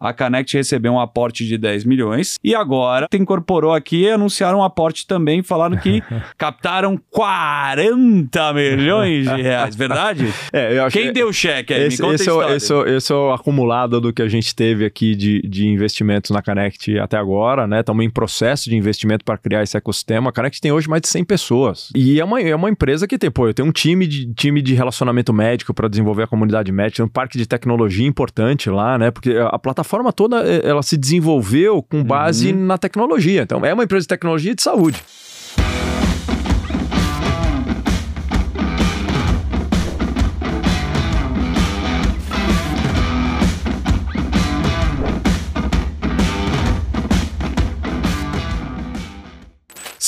a Canect recebeu um aporte de 10 milhões e agora incorporou aqui e anunciaram um aporte também, falando que captaram 40 milhões de reais, verdade? É, eu acho Quem deu o cheque aí? esse, Me esse, é esse, é esse é o acumulado do que a gente teve aqui de, de investimentos na Connect até agora, né? Estamos em processo de investimento para criar esse ecossistema. A Connect tem hoje mais de 100 pessoas. E é uma, é uma empresa que tem, pô, eu tenho um time de, time de relacionamento médico para desenvolver a comunidade médica, um parque de tecnologia importante lá, né? Porque a, a plataforma toda, eh, ela se desenvolveu com base na tecnologia. Então, é uma empresa de tecnologia e de saúde.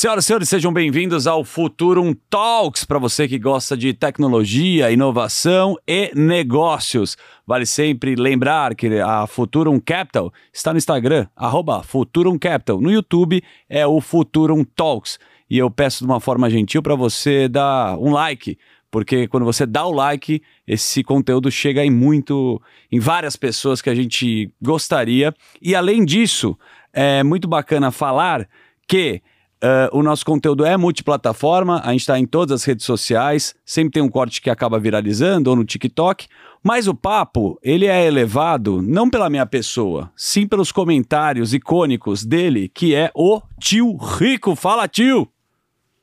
Senhoras e senhores, sejam bem-vindos ao Futurum Talks, para você que gosta de tecnologia, inovação e negócios. Vale sempre lembrar que a Futurum Capital está no Instagram, arroba Futurum Capital. No YouTube é o Futurum Talks. E eu peço de uma forma gentil para você dar um like, porque quando você dá o like, esse conteúdo chega em muito, em várias pessoas que a gente gostaria. E além disso, é muito bacana falar que Uh, o nosso conteúdo é multiplataforma, a gente está em todas as redes sociais, sempre tem um corte que acaba viralizando, ou no TikTok, mas o papo, ele é elevado não pela minha pessoa, sim pelos comentários icônicos dele, que é o tio Rico. Fala, tio!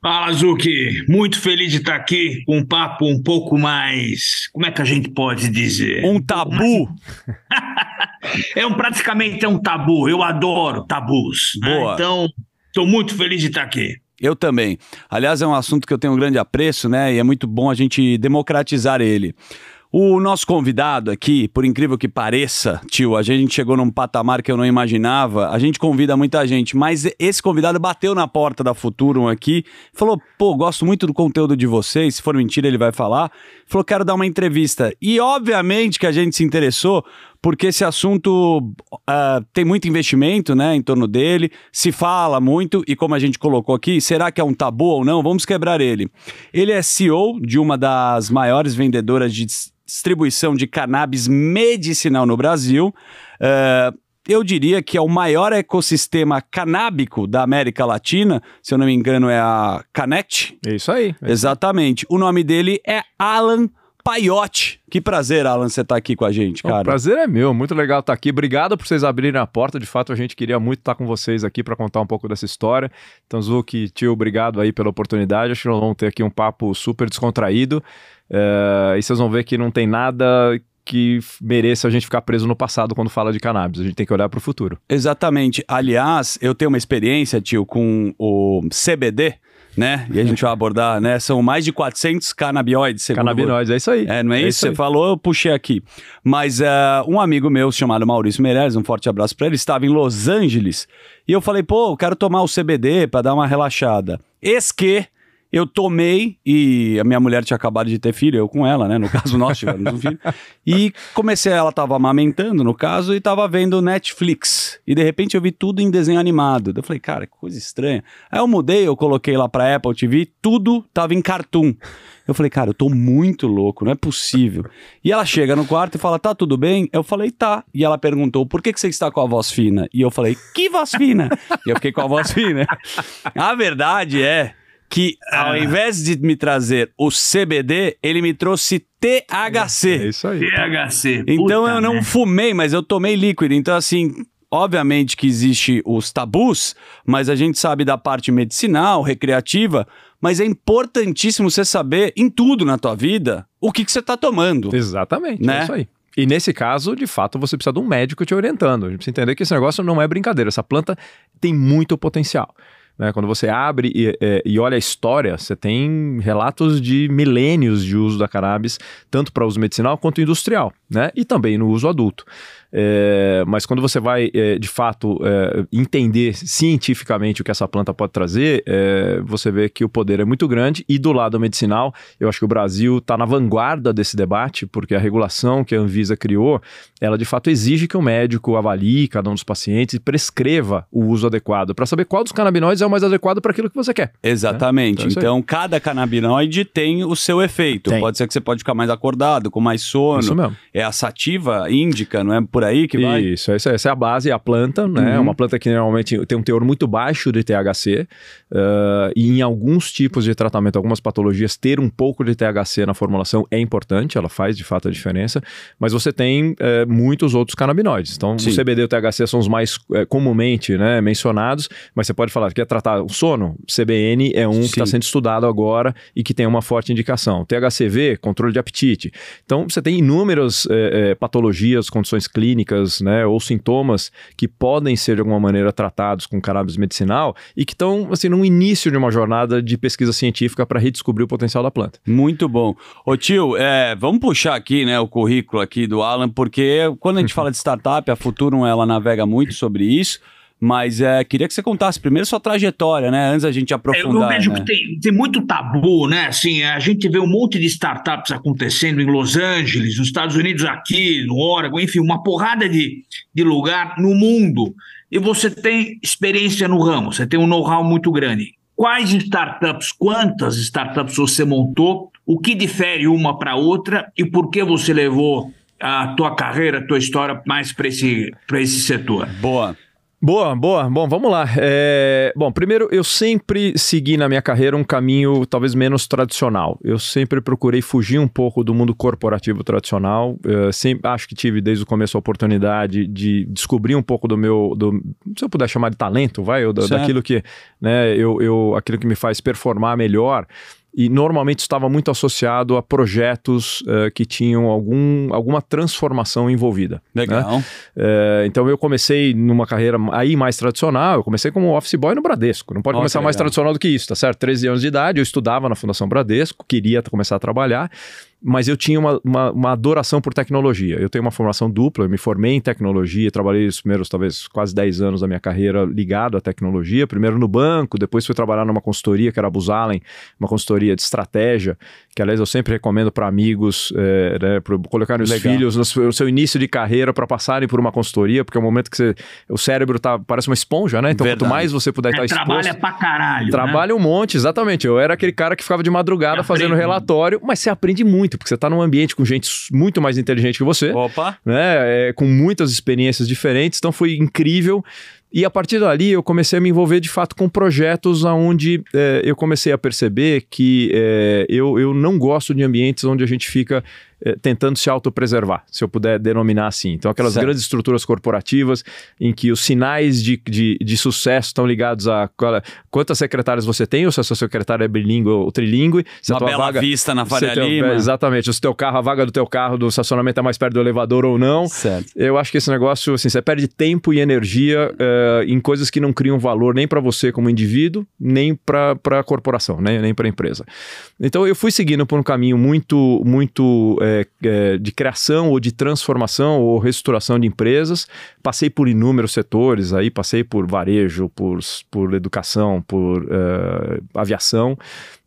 Fala, Zuki. Muito feliz de estar aqui com um papo um pouco mais. Como é que a gente pode dizer? Um tabu. É um praticamente é um tabu. Eu adoro tabus. né? Boa. Então, estou muito feliz de estar aqui. Eu também. Aliás, é um assunto que eu tenho um grande apreço, né? E é muito bom a gente democratizar ele. O nosso convidado aqui, por incrível que pareça, tio, a gente chegou num patamar que eu não imaginava. A gente convida muita gente, mas esse convidado bateu na porta da Futurum aqui, falou: pô, gosto muito do conteúdo de vocês. Se for mentira, ele vai falar. Falou: quero dar uma entrevista. E obviamente que a gente se interessou, porque esse assunto ah, tem muito investimento né, em torno dele, se fala muito, e como a gente colocou aqui, será que é um tabu ou não? Vamos quebrar ele. Ele é CEO de uma das maiores vendedoras de dis- distribuição de cannabis medicinal no Brasil. Ah, eu diria que é o maior ecossistema canábico da América Latina, se eu não me engano, é a Canect. É isso aí. Exatamente. O nome dele é Alan Paiotti. Que prazer, Alan, você tá aqui com a gente, O cara. prazer é meu, muito legal estar aqui. Obrigado por vocês abrirem a porta. De fato, a gente queria muito estar com vocês aqui para contar um pouco dessa história. Então, Zuki, tio, obrigado aí pela oportunidade. Acho que nós vamos ter aqui um papo super descontraído. É, e vocês vão ver que não tem nada que mereça a gente ficar preso no passado quando fala de cannabis. A gente tem que olhar para o futuro. Exatamente. Aliás, eu tenho uma experiência, tio, com o CBD, né? E a gente vai abordar, né? São mais de 400 canabinoides. Canabinoides, é isso aí. É, não é, isso? Você aí. falou, eu puxei aqui. Mas eh, um amigo meu chamado Maurício Meirelles, um forte abraço pra ele, estava em Los Angeles. E eu falei, pô, eu quero tomar o CBD pra dar uma relaxada. Eis que eu tomei, e a minha mulher tinha acabado de ter filho, eu com ela, né? No caso, nós tivemos um filho. E comecei, ela tava amamentando, no caso, e tava vendo Netflix. E de repente eu vi tudo em desenho animado. Eu falei, cara, que coisa estranha. Aí eu mudei, eu coloquei lá pra Apple TV, tudo tava em cartoon. Eu falei, cara, eu tô muito louco, não é possível. E ela chega no quarto e fala, tá tudo bem? Eu falei, tá. E ela perguntou, por que, que você está com a voz fina? E eu falei, que voz fina? e eu fiquei com a voz fina. A verdade é que ao invés de me trazer o CBD, ele me trouxe THC. É isso aí. THC. Então puta eu não merda. fumei, mas eu tomei líquido. Então, assim, obviamente que existe os tabus, mas a gente sabe da parte medicinal, recreativa, mas é importantíssimo você saber em tudo na tua vida o que, que você tá tomando. Exatamente, Né? é isso aí. E nesse caso, de fato, você precisa de um médico te orientando. A gente precisa entender que esse negócio não é brincadeira. Essa planta tem muito potencial. Né? Quando você abre e, é, e olha a história, você tem relatos de milênios de uso da cannabis, tanto para uso medicinal quanto industrial, né? E também no uso adulto. É, mas quando você vai, é, de fato, é, entender cientificamente o que essa planta pode trazer, é, você vê que o poder é muito grande. E do lado medicinal, eu acho que o Brasil está na vanguarda desse debate, porque a regulação que a Anvisa criou, ela de fato exige que o médico avalie cada um dos pacientes e prescreva o uso adequado, para saber qual dos canabinoides é o mais adequado para aquilo que você quer. Exatamente. Então, é isso aí. Então, cada canabinoide tem o seu efeito. Tem. Pode ser que você pode ficar mais acordado, com mais sono. Isso mesmo. É a sativa índica, não é? Por por aí que vai? Isso, essa, essa é a base, é a planta, né? Uhum. Uma planta que normalmente tem um teor muito baixo de THC uh, e em alguns tipos de tratamento, algumas patologias, ter um pouco de THC na formulação é importante, ela faz de fato a diferença, mas você tem uh, muitos outros canabinoides. Então, Sim. o CBD e o THC são os mais uh, comumente né, mencionados, mas você pode falar que quer tratar o sono, CBN é um Sim. que está sendo estudado agora e que tem uma forte indicação. THCV, controle de apetite. Então, você tem inúmeras eh, patologias, condições clínicas, né, ou sintomas que podem ser de alguma maneira tratados com cannabis medicinal e que estão assim no início de uma jornada de pesquisa científica para redescobrir o potencial da planta. Muito bom. Ô tio, é, vamos puxar aqui, né, o currículo aqui do Alan, porque quando a gente fala de startup, a Futurum ela navega muito sobre isso. Mas é, queria que você contasse primeiro sua trajetória, né? Antes a gente aprofundar. Eu vejo né? que tem, tem muito tabu, né? Assim, a gente vê um monte de startups acontecendo em Los Angeles, nos Estados Unidos, aqui, no Oregon, enfim, uma porrada de, de lugar no mundo. E você tem experiência no ramo, você tem um know-how muito grande. Quais startups, quantas startups você montou? O que difere uma para outra e por que você levou a tua carreira, a tua história mais para esse, esse setor? Boa. Boa, boa. Bom, vamos lá. É... Bom, primeiro, eu sempre segui na minha carreira um caminho talvez menos tradicional. Eu sempre procurei fugir um pouco do mundo corporativo tradicional. Eu sempre acho que tive desde o começo a oportunidade de descobrir um pouco do meu, do, se eu puder chamar de talento, vai, ou da, daquilo que, né, eu, eu, aquilo que me faz performar melhor e normalmente estava muito associado a projetos uh, que tinham algum, alguma transformação envolvida. Né? Legal. Né? Uh, então eu comecei numa carreira aí mais tradicional, eu comecei como office boy no Bradesco. Não pode oh, começar mais tradicional do que isso, tá certo? 13 anos de idade, eu estudava na Fundação Bradesco, queria começar a trabalhar mas eu tinha uma, uma, uma, adoração por tecnologia. Eu tenho uma formação dupla, eu me formei em tecnologia, trabalhei os primeiros, talvez, quase 10 anos da minha carreira ligado à tecnologia, primeiro no banco, depois fui trabalhar numa consultoria que era a Buzalen, uma consultoria de estratégia, que aliás eu sempre recomendo para amigos, é, né, para colocar os filhos no, no, seu início de carreira para passarem por uma consultoria, porque é o momento que você, o cérebro tá, parece uma esponja, né? Então Verdade. quanto mais você puder é, estar tá exposto... Trabalha pra caralho, né? Trabalha né? um monte, exatamente. Eu era aquele cara que ficava de madrugada fazendo relatório, mas você aprende muito muito, porque você está num ambiente com gente muito mais inteligente que você. Opa! Né, é, com muitas experiências diferentes, então foi incrível. E a partir dali eu comecei a me envolver de fato com projetos onde é, eu comecei a perceber que é, eu, eu não gosto de ambientes onde a gente fica tentando se autopreservar, se eu puder denominar assim. Então, aquelas certo. grandes estruturas corporativas em que os sinais de, de, de sucesso estão ligados a qual, quantas secretárias você tem, ou se a sua secretária é bilíngue ou trilingue. Se Uma bela vaga, vista na Faria Lima. exatamente. Se o teu carro, a vaga do teu carro, do estacionamento é mais perto do elevador ou não. Certo. Eu acho que esse negócio, assim, você perde tempo e energia uh, em coisas que não criam valor nem para você como indivíduo, nem para a corporação, né? nem para a empresa. Então, eu fui seguindo por um caminho muito, muito... Uh, é, é, de criação ou de transformação ou reestruturação de empresas. Passei por inúmeros setores, aí passei por varejo, por, por educação, por uh, aviação.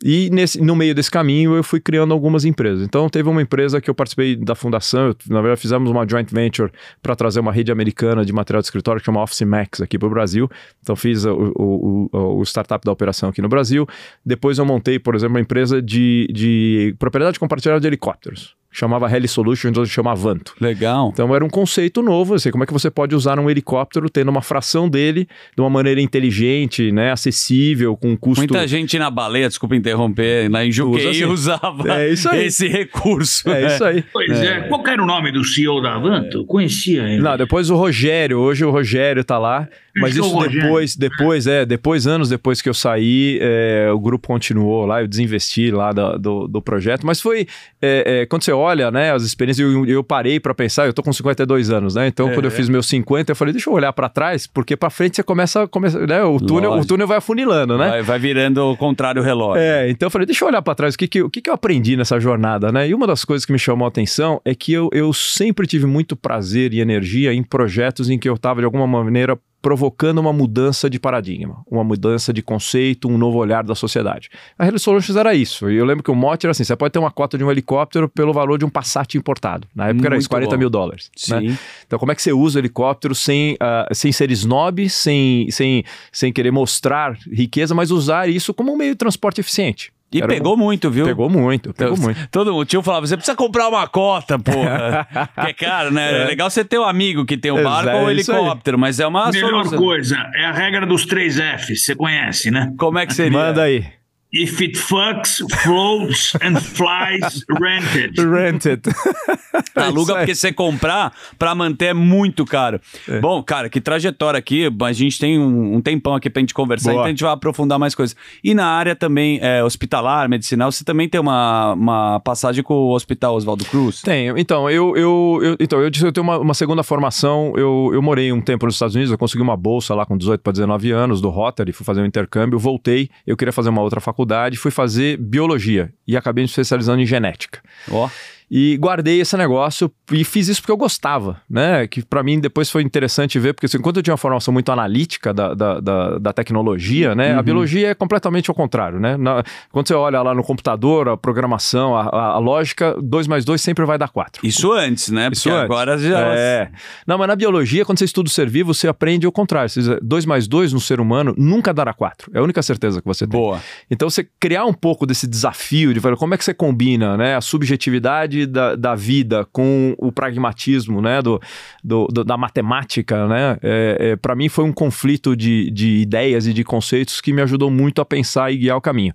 E nesse, no meio desse caminho eu fui criando algumas empresas. Então teve uma empresa que eu participei da fundação, eu, na verdade fizemos uma joint venture para trazer uma rede americana de material de escritório que chama Office Max aqui para o Brasil. Então fiz o, o, o, o, startup da operação aqui no Brasil. Depois eu montei, por exemplo, uma empresa de, de propriedade compartilhada de helicópteros chamava Heli Solutions, hoje chama Avanto. Legal. Então era um conceito novo, assim, como é que você pode usar um helicóptero tendo uma fração dele de uma maneira inteligente, né, acessível, com custo... Muita gente na baleia, desculpa interromper, na Juquei assim. usava é isso aí. esse recurso. É né? isso aí. Pois é. é. Qual era o nome do CEO da Avanto? É. Conhecia ele. Não, depois o Rogério, hoje o Rogério tá lá, mas isso depois, depois, é, depois, anos depois que eu saí, é, o grupo continuou lá, eu desinvesti lá do, do, do projeto, mas foi, é, é, quando você olha, né, as experiências, eu, eu parei para pensar, eu tô com 52 anos, né, então quando eu é. fiz meus 50, eu falei, deixa eu olhar para trás, porque para frente você começa, começa né, o túnel, o túnel vai afunilando, né. Vai, vai virando o contrário relógio. É, então eu falei, deixa eu olhar para trás, o que que, o que que eu aprendi nessa jornada, né, e uma das coisas que me chamou a atenção é que eu, eu sempre tive muito prazer e energia em projetos em que eu tava de alguma maneira provocando uma mudança de paradigma, uma mudança de conceito, um novo olhar da sociedade. A Heli Solutions era isso. E eu lembro que o mote era assim: você pode ter uma cota de um helicóptero pelo valor de um Passat importado. Na época Muito era isso, 40 bom. mil dólares. Né? Então, como é que você usa o helicóptero sem, uh, sem ser snob, sem, sem, sem querer mostrar riqueza, mas usar isso como um meio de transporte eficiente? E Era pegou muito, viu? Pegou muito, pegou Então, muito. Todo o tio falava, você precisa comprar uma cota, porra. que é caro, né? É. legal você ter um amigo que tem um barco Exato, ou um é helicóptero, mas é uma Melhor solução. coisa é a regra dos três Fs, você conhece, né? Como é que seria? Manda aí. If it fucks, floats and flies, rented. Rented. Aluga Isso aí. porque você comprar pra manter é muito caro. Bom, cara, que trajetória aqui. A gente tem um, um tempão aqui pra gente conversar, Boa. então a gente vai aprofundar mais coisas. E na área também é, hospitalar, medicinal, você também tem uma, uma passagem com o Hospital Oswaldo Cruz? Tenho. Então, eu, eu, eu- então, eu disse que eu tenho uma, uma segunda formação. Eu, eu morei um tempo nos Estados Unidos, eu consegui uma bolsa lá com 18 para 19 anos do Rotary, fui fazer um intercâmbio, voltei, eu queria fazer uma outra faculdade, fui fazer biologia e acabei me especializando em genética. Ó. E guardei esse negócio e fiz isso porque eu gostava, né? Que pra mim depois foi interessante ver, porque assim, enquanto eu tinha uma formação muito analítica da, da, da, da tecnologia, né? A biologia é completamente ao contrário, né? Na- quando você olha lá no computador, a programação, a, a, a lógica, 2 mais 2 sempre vai dar 4. Isso antes, né? Isso Porque antes. agora já. É. Não, mas na biologia, quando você estuda o ser vivo, você aprende o contrário. 2 mais 2 no ser humano nunca dará 4. É a única certeza que você tem. Boa. Então, você criar um pouco desse desafio de ver como é que você combina né, a subjetividade da, da vida com o pragmatismo né, do, do- do- da matemática, né, é, é, para mim foi um conflito de, de ideias e de conceitos que me ajudou muito a pensar e guiar o caminho.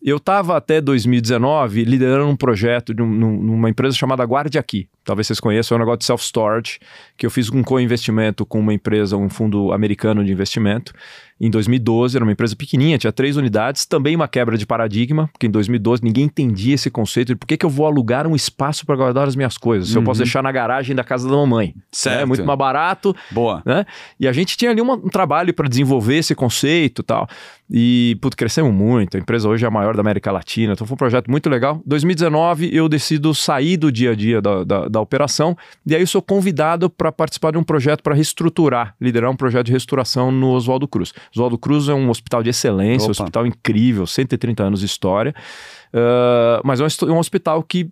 Eu estava até 2019 liderando um projeto de um- num- numa empresa chamada Guarde Aqui. Talvez vocês conheçam, é um negócio de self-storage, que eu fiz um co-investimento com uma empresa, um fundo americano de investimento. Em 2012, era uma empresa pequenininha, tinha três unidades, também uma quebra de paradigma, porque em 2012 ninguém entendia esse conceito de por que, que eu vou alugar um espaço para guardar as minhas coisas, se eu posso deixar na garagem da casa da mamãe. Certo. É muito mais barato, Boa. né? E a gente tinha ali uma- um trabalho para desenvolver esse conceito e tal. E, putz, crescemos muito. A empresa hoje é a maior da América Latina. Então foi um projeto muito legal. 2019, eu decido sair do dia a dia da, da, da operação. E aí eu sou convidado para participar de um projeto para reestruturar, liderar um projeto de restauração no Oswaldo Cruz. Oswaldo Cruz é um hospital de excelência, um hospital incrível, 130 anos de história. Ah, mas é um, hos- um hospital que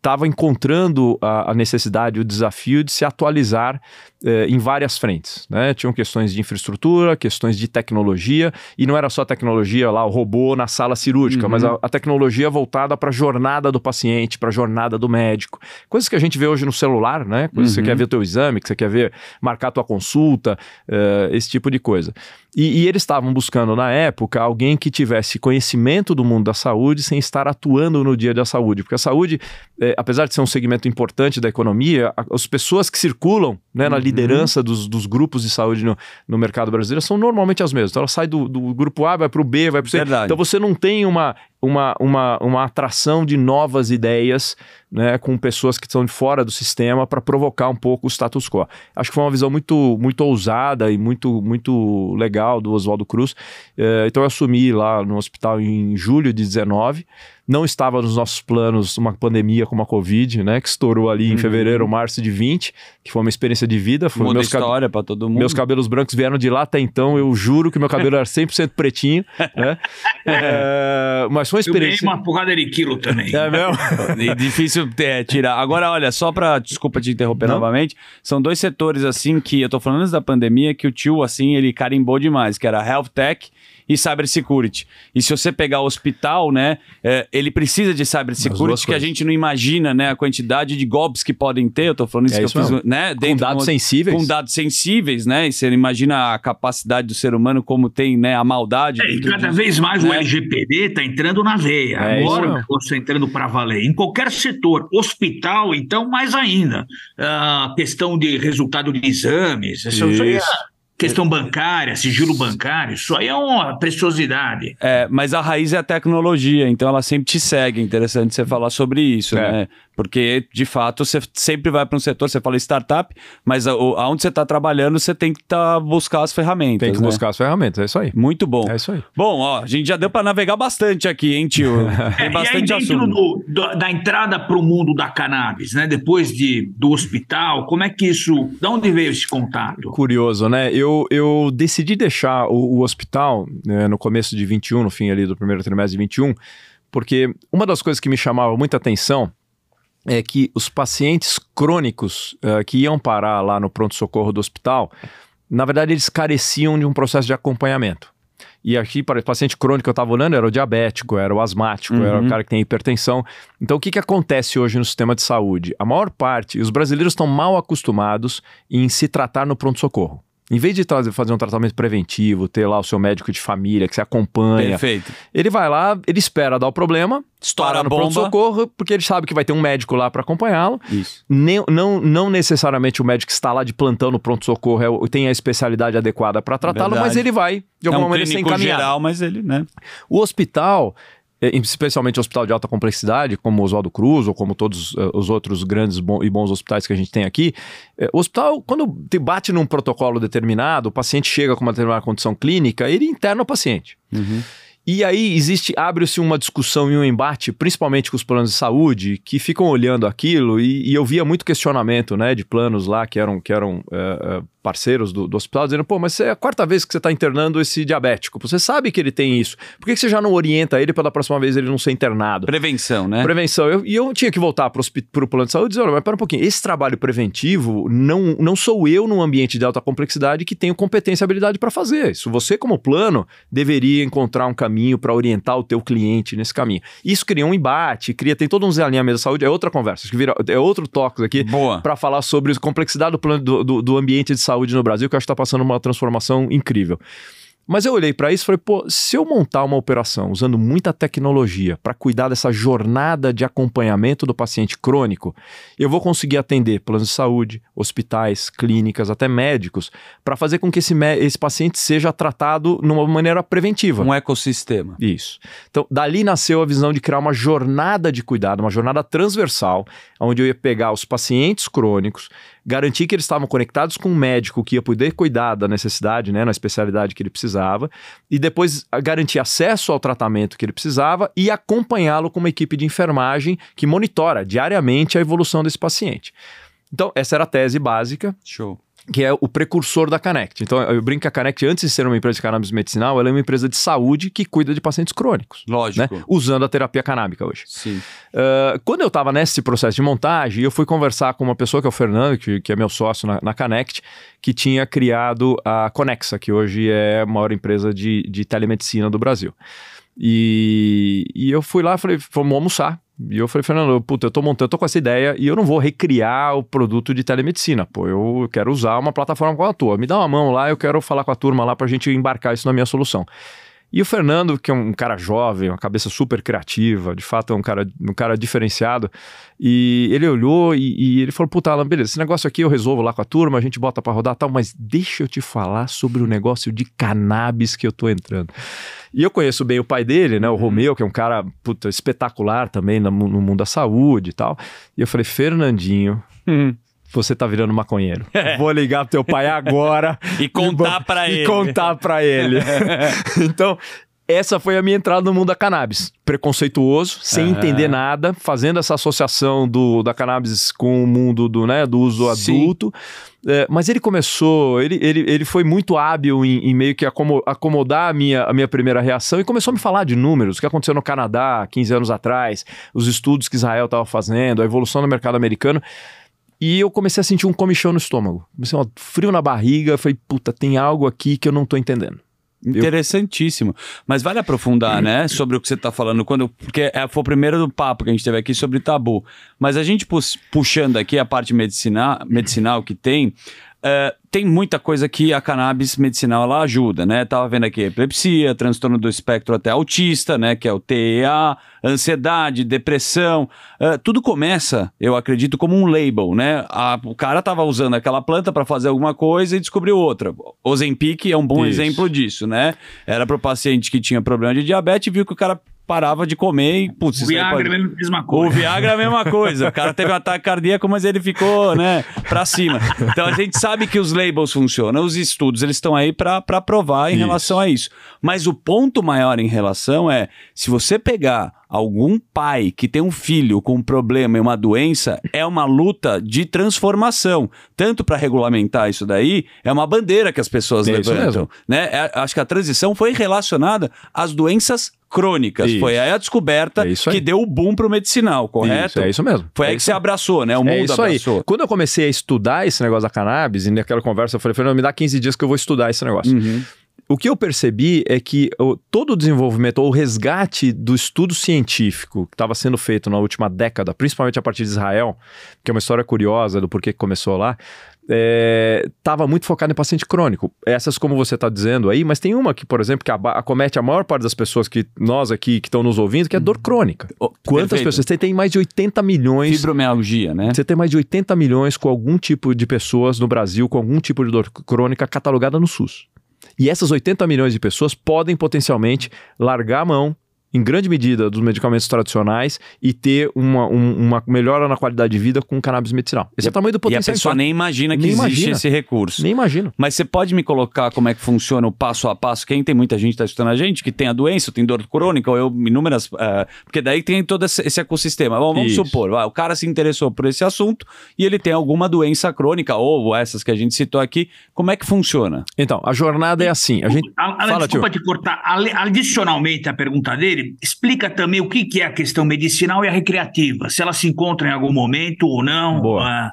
estava encontrando a, a necessidade, o desafio de se atualizar eh, em várias frentes. Né? Tinham questões de infraestrutura, questões de tecnologia, e não era só tecnologia lá, o robô na sala cirúrgica, mas a, a tecnologia voltada para a jornada do paciente, para a jornada do médico. Coisas que a gente vê hoje no celular, né? Coisas que você quer ver o teu exame, que você quer ver, marcar a tua consulta, eh, esse tipo de coisa. E, e eles estavam buscando, na época, alguém que tivesse conhecimento do mundo da saúde sem estar atuando no dia da saúde. Porque a saúde, eh, apesar de ser um segmento importante da economia, a- as pessoas que circulam né, Uhum. na liderança dos, dos grupos de saúde no, no mercado brasileiro são normalmente as mesmas. Então ela sai do, do grupo A, vai para o B, vai para o C. Verdade. Então você não tem uma, uma, uma, uma atração de novas ideias né, com pessoas que estão de fora do sistema para provocar um pouco o status quo. Acho que foi uma visão muito, muito ousada e muito, muito legal do Oswaldo Cruz. Eh, então eu assumi lá no hospital em julho de 19. Não estava nos nossos planos uma pandemia como a Covid, né? Que estourou ali em fevereiro, março de 20, que foi uma experiência de vida. Foi Muda meus cab- história pra todo mundo. meus cabelos brancos vieram de lá até então. Eu juro que meu cabelo era 100% pretinho, né? É, mas foi uma Eu experiência. uma porrada de quilo também. É mesmo? Difícil é, tirar. Agora, olha, só pra. Desculpa te interromper Não. novamente. São dois setores, assim, que eu tô falando antes da pandemia, que o tio, assim, ele carimbou demais, que era Health Tech e Cybersecurity. E se você pegar o hospital, né, é, ele precisa de Cybersecurity, que a gente não imagina, né, a quantidade de golpes que podem ter. Eu tô falando isso É que isso eu fiz, mesmo. né? Com dados sensíveis. Com dados sensíveis, né? E você imagina a capacidade do ser humano, como tem, né, a maldade. É, e cada disso, vez mais o né? LGPD está entrando na veia. É, Agora o negócio está entrando para valer. Em qualquer setor, hospital, então, mais ainda. A questão de resultado de exames, isso, isso aí é Isso. Questão bancária, sigilo bancário, isso aí é uma preciosidade. É, mas a raiz é a tecnologia, então ela sempre te segue. É interessante você falar sobre isso, É. né? Porque, de fato, você sempre vai para um setor, você fala startup, mas aonde você está trabalhando, você tem que tá, buscar as ferramentas. Tem que né? buscar as ferramentas, é isso aí. Muito bom. É isso aí. Bom, ó, a gente já deu para navegar bastante aqui, hein, tio? É, Tem e aí, bastante dentro assunto. do- do- da entrada para o mundo da cannabis, né? Depois de, do hospital, como é que isso. De onde veio esse contato? Curioso, né? Eu, eu decidi deixar o, o hospital né, no começo de 21, no fim ali do primeiro trimestre de 21, porque uma das coisas que me chamava muita atenção é que os pacientes crônicos eh, que iam parar lá no pronto-socorro do hospital, na verdade, eles careciam de um processo de acompanhamento. E aqui, para o paciente crônico que eu estava olhando, era o diabético, era o asmático, uhum. era o cara que tem hipertensão. Então, o que, que acontece hoje no sistema de saúde? A maior parte, os brasileiros estão mal acostumados em se tratar no pronto-socorro. Em vez de trazer, fazer um tratamento preventivo, ter lá o seu médico de família que se acompanha. Perfeito. Ele vai lá, ele espera dar o problema, estoura no pronto-socorro, porque ele sabe que vai ter um médico lá para acompanhá-lo. Isso. Nem, não, não necessariamente o médico que está lá de plantão no pronto-socorro é, tem a especialidade adequada para tratá-lo, mas ele vai, de alguma é um maneira, ser encaminhado. geral, mas ele, né? O hospital é, especialmente hospital de alta complexidade, como o Oswaldo Cruz, ou como todos uh, os outros grandes e bons hospitais que a gente tem aqui, uh, o hospital, quando te bate num protocolo determinado, o paciente chega com uma determinada condição clínica, ele interna o paciente. Uhum. E aí existe, abre-se uma discussão e um embate, principalmente com os planos de saúde, que ficam olhando aquilo, e, e eu via muito questionamento, né, de planos lá que eram, que eram uh, parceiros do, do, hospital, dizendo, pô, mas é a quarta vez que você está internando esse diabético, você sabe que ele tem isso, por que, que você já não orienta ele pela próxima vez ele não ser internado? Prevenção, né? Prevenção. Eu, e eu tinha que voltar para o plano de saúde e dizer, olha, mas pera um pouquinho, esse trabalho preventivo, não, não sou eu num ambiente de alta complexidade que tenho competência e habilidade para fazer. Isso você, como plano, deveria encontrar um caminho para orientar o teu cliente nesse caminho. Isso cria um embate, cria, tem todo um alinhamento da saúde, é outra conversa, que vira, é outro toque aqui para falar sobre a complexidade do, plano, do, do, do ambiente de saúde no Brasil, que eu acho que está passando uma transformação incrível. Mas eu olhei para isso e falei, pô, se eu montar uma operação usando muita tecnologia para cuidar dessa jornada de acompanhamento do paciente crônico, eu vou conseguir atender planos de saúde, hospitais, clínicas, até médicos, para fazer com que esse, esse paciente seja tratado numa maneira preventiva. Um ecossistema. Isso. Então, dali nasceu a visão de criar uma jornada de cuidado, uma jornada transversal, onde eu ia pegar os pacientes crônicos, garantir que eles estavam conectados com um médico que ia poder cuidar da necessidade, né, na especialidade que ele precisava, e depois garantir acesso ao tratamento que ele precisava e acompanhá-lo com uma equipe de enfermagem que monitora diariamente a evolução desse paciente. Então, essa era a tese básica. Show que é o precursor da Canect. Então, eu brinco que a Canect, antes de ser uma empresa de cannabis medicinal, ela é uma empresa de saúde que cuida de pacientes crônicos. Lógico. Né? Usando a terapia canábica hoje. Sim. Uh, quando eu estava nesse processo de montagem, eu fui conversar com uma pessoa, que é o Fernando, que, que é meu sócio na, na Canect, que tinha criado a Conexa, que hoje é a maior empresa de, de telemedicina do Brasil. E, e eu fui lá, falei, vamos almoçar. E eu falei, Fernando, puta, eu tô montando, eu tô com essa ideia e eu não vou recriar o produto de telemedicina. Pô, eu quero usar uma plataforma com a tua. Me dá uma mão lá, eu quero falar com a turma lá pra gente embarcar isso na minha solução. E o Fernando, que é um cara jovem, uma cabeça super criativa, de fato é um cara, um cara diferenciado, e ele olhou e, e ele falou: Puta, Alan, beleza, esse negócio aqui eu resolvo lá com a turma, a gente bota para rodar tal, mas deixa eu te falar sobre o negócio de cannabis que eu tô entrando. E eu conheço bem o pai dele, né, o uhum. Romeu, que é um cara puta, espetacular também no, no mundo da saúde e tal. E eu falei: Fernandinho. Uhum você tá virando maconheiro. É. Vou ligar pro teu pai agora e contar para ele. E contar para ele. então, essa foi a minha entrada no mundo da cannabis. Preconceituoso, sem uhum. entender nada, fazendo essa associação do, da cannabis com o mundo do, né, do uso adulto. É, mas ele começou, ele, ele, ele foi muito hábil em, em meio que acomodar a minha, a minha primeira reação e começou a me falar de números, o que aconteceu no Canadá 15 anos atrás, os estudos que Israel estava fazendo, a evolução do mercado americano. E eu comecei a sentir um comichão no estômago. Comecei um frio na barriga. Falei, puta, tem algo aqui que eu não tô entendendo. Interessantíssimo. Mas vale aprofundar, né, sobre o que você está falando, quando, porque é, foi o primeiro do papo que a gente teve aqui sobre tabu. Mas a gente puxando aqui a parte medicinal, medicinal que tem, Uh, tem muita coisa que a cannabis medicinal ela ajuda, né? Tava vendo aqui epilepsia, transtorno do espectro até autista, né? Que é o TEA, ansiedade, depressão. Uh, tudo começa, eu acredito, como um label, né? A, o cara tava usando aquela planta para fazer alguma coisa e descobriu outra. Ozempic é um bom Isso. exemplo disso, né? Era para o paciente que tinha problema de diabetes e viu que o cara parava de comer e, putz, o Viagra é a mesma coisa. O Viagra é a mesma coisa. O cara teve um ataque cardíaco, mas ele ficou, né, pra cima. Então a gente sabe que os labels funcionam, os estudos, eles estão aí para provar em isso. relação a isso. Mas o ponto maior em relação é, se você pegar algum pai que tem um filho com um problema e uma doença, é uma luta de transformação. Tanto para regulamentar isso daí, é uma bandeira que as pessoas é levantam. Né? É, acho que a transição foi relacionada às doenças crônicas. Isso. Foi aí a descoberta é que deu o boom pro medicinal, correto? Isso, é isso mesmo. Foi é aí que você abraçou, né? O é mundo abraçou. Aí. Quando eu comecei a estudar esse negócio da cannabis, e naquela conversa eu falei, Fernando, me dá 15 dias que eu vou estudar esse negócio. Uhum o que eu percebi é que o, todo o desenvolvimento ou o resgate do estudo científico que estava sendo feito na última década, principalmente a partir de Israel, que é uma história curiosa do porquê que começou lá, estava é, muito focado em paciente crônico. Essas, como você está dizendo aí, mas tem uma que, por exemplo, que acomete a maior parte das pessoas que nós aqui que estão nos ouvindo, que é dor crônica. Quantas perfeito. pessoas? Você tem mais de 80 milhões. Fibromialgia, né? Você tem mais de 80 milhões com algum tipo de pessoas no Brasil com algum tipo de dor crônica catalogada no SUS. E essas 80 milhões de pessoas podem potencialmente largar a mão em grande medida, dos medicamentos tradicionais e ter uma, um, uma melhora na qualidade de vida com cannabis medicinal. Esse e é o tamanho do potencial. E a pessoa nem imagina que nem existe imagina. esse recurso. Nem imagina. Mas você pode me colocar como é que funciona o passo a passo? Quem tem muita gente que está estudando a gente, que tem a doença, tem dor crônica, ou eu, inúmeras... Uh, porque daí tem todo esse, ecossistema. Bom, vamos Isso. supor, o cara se interessou por esse assunto e ele tem alguma doença crônica, ou essas que a gente citou aqui. Como é que funciona? Então, a jornada é assim. A gente... A, a, Fala, desculpa tio. te cortar. Adicionalmente à pergunta dele, explica também o que, que é a questão medicinal e a recreativa, se ela se encontra em algum momento ou não. Boa. Ah,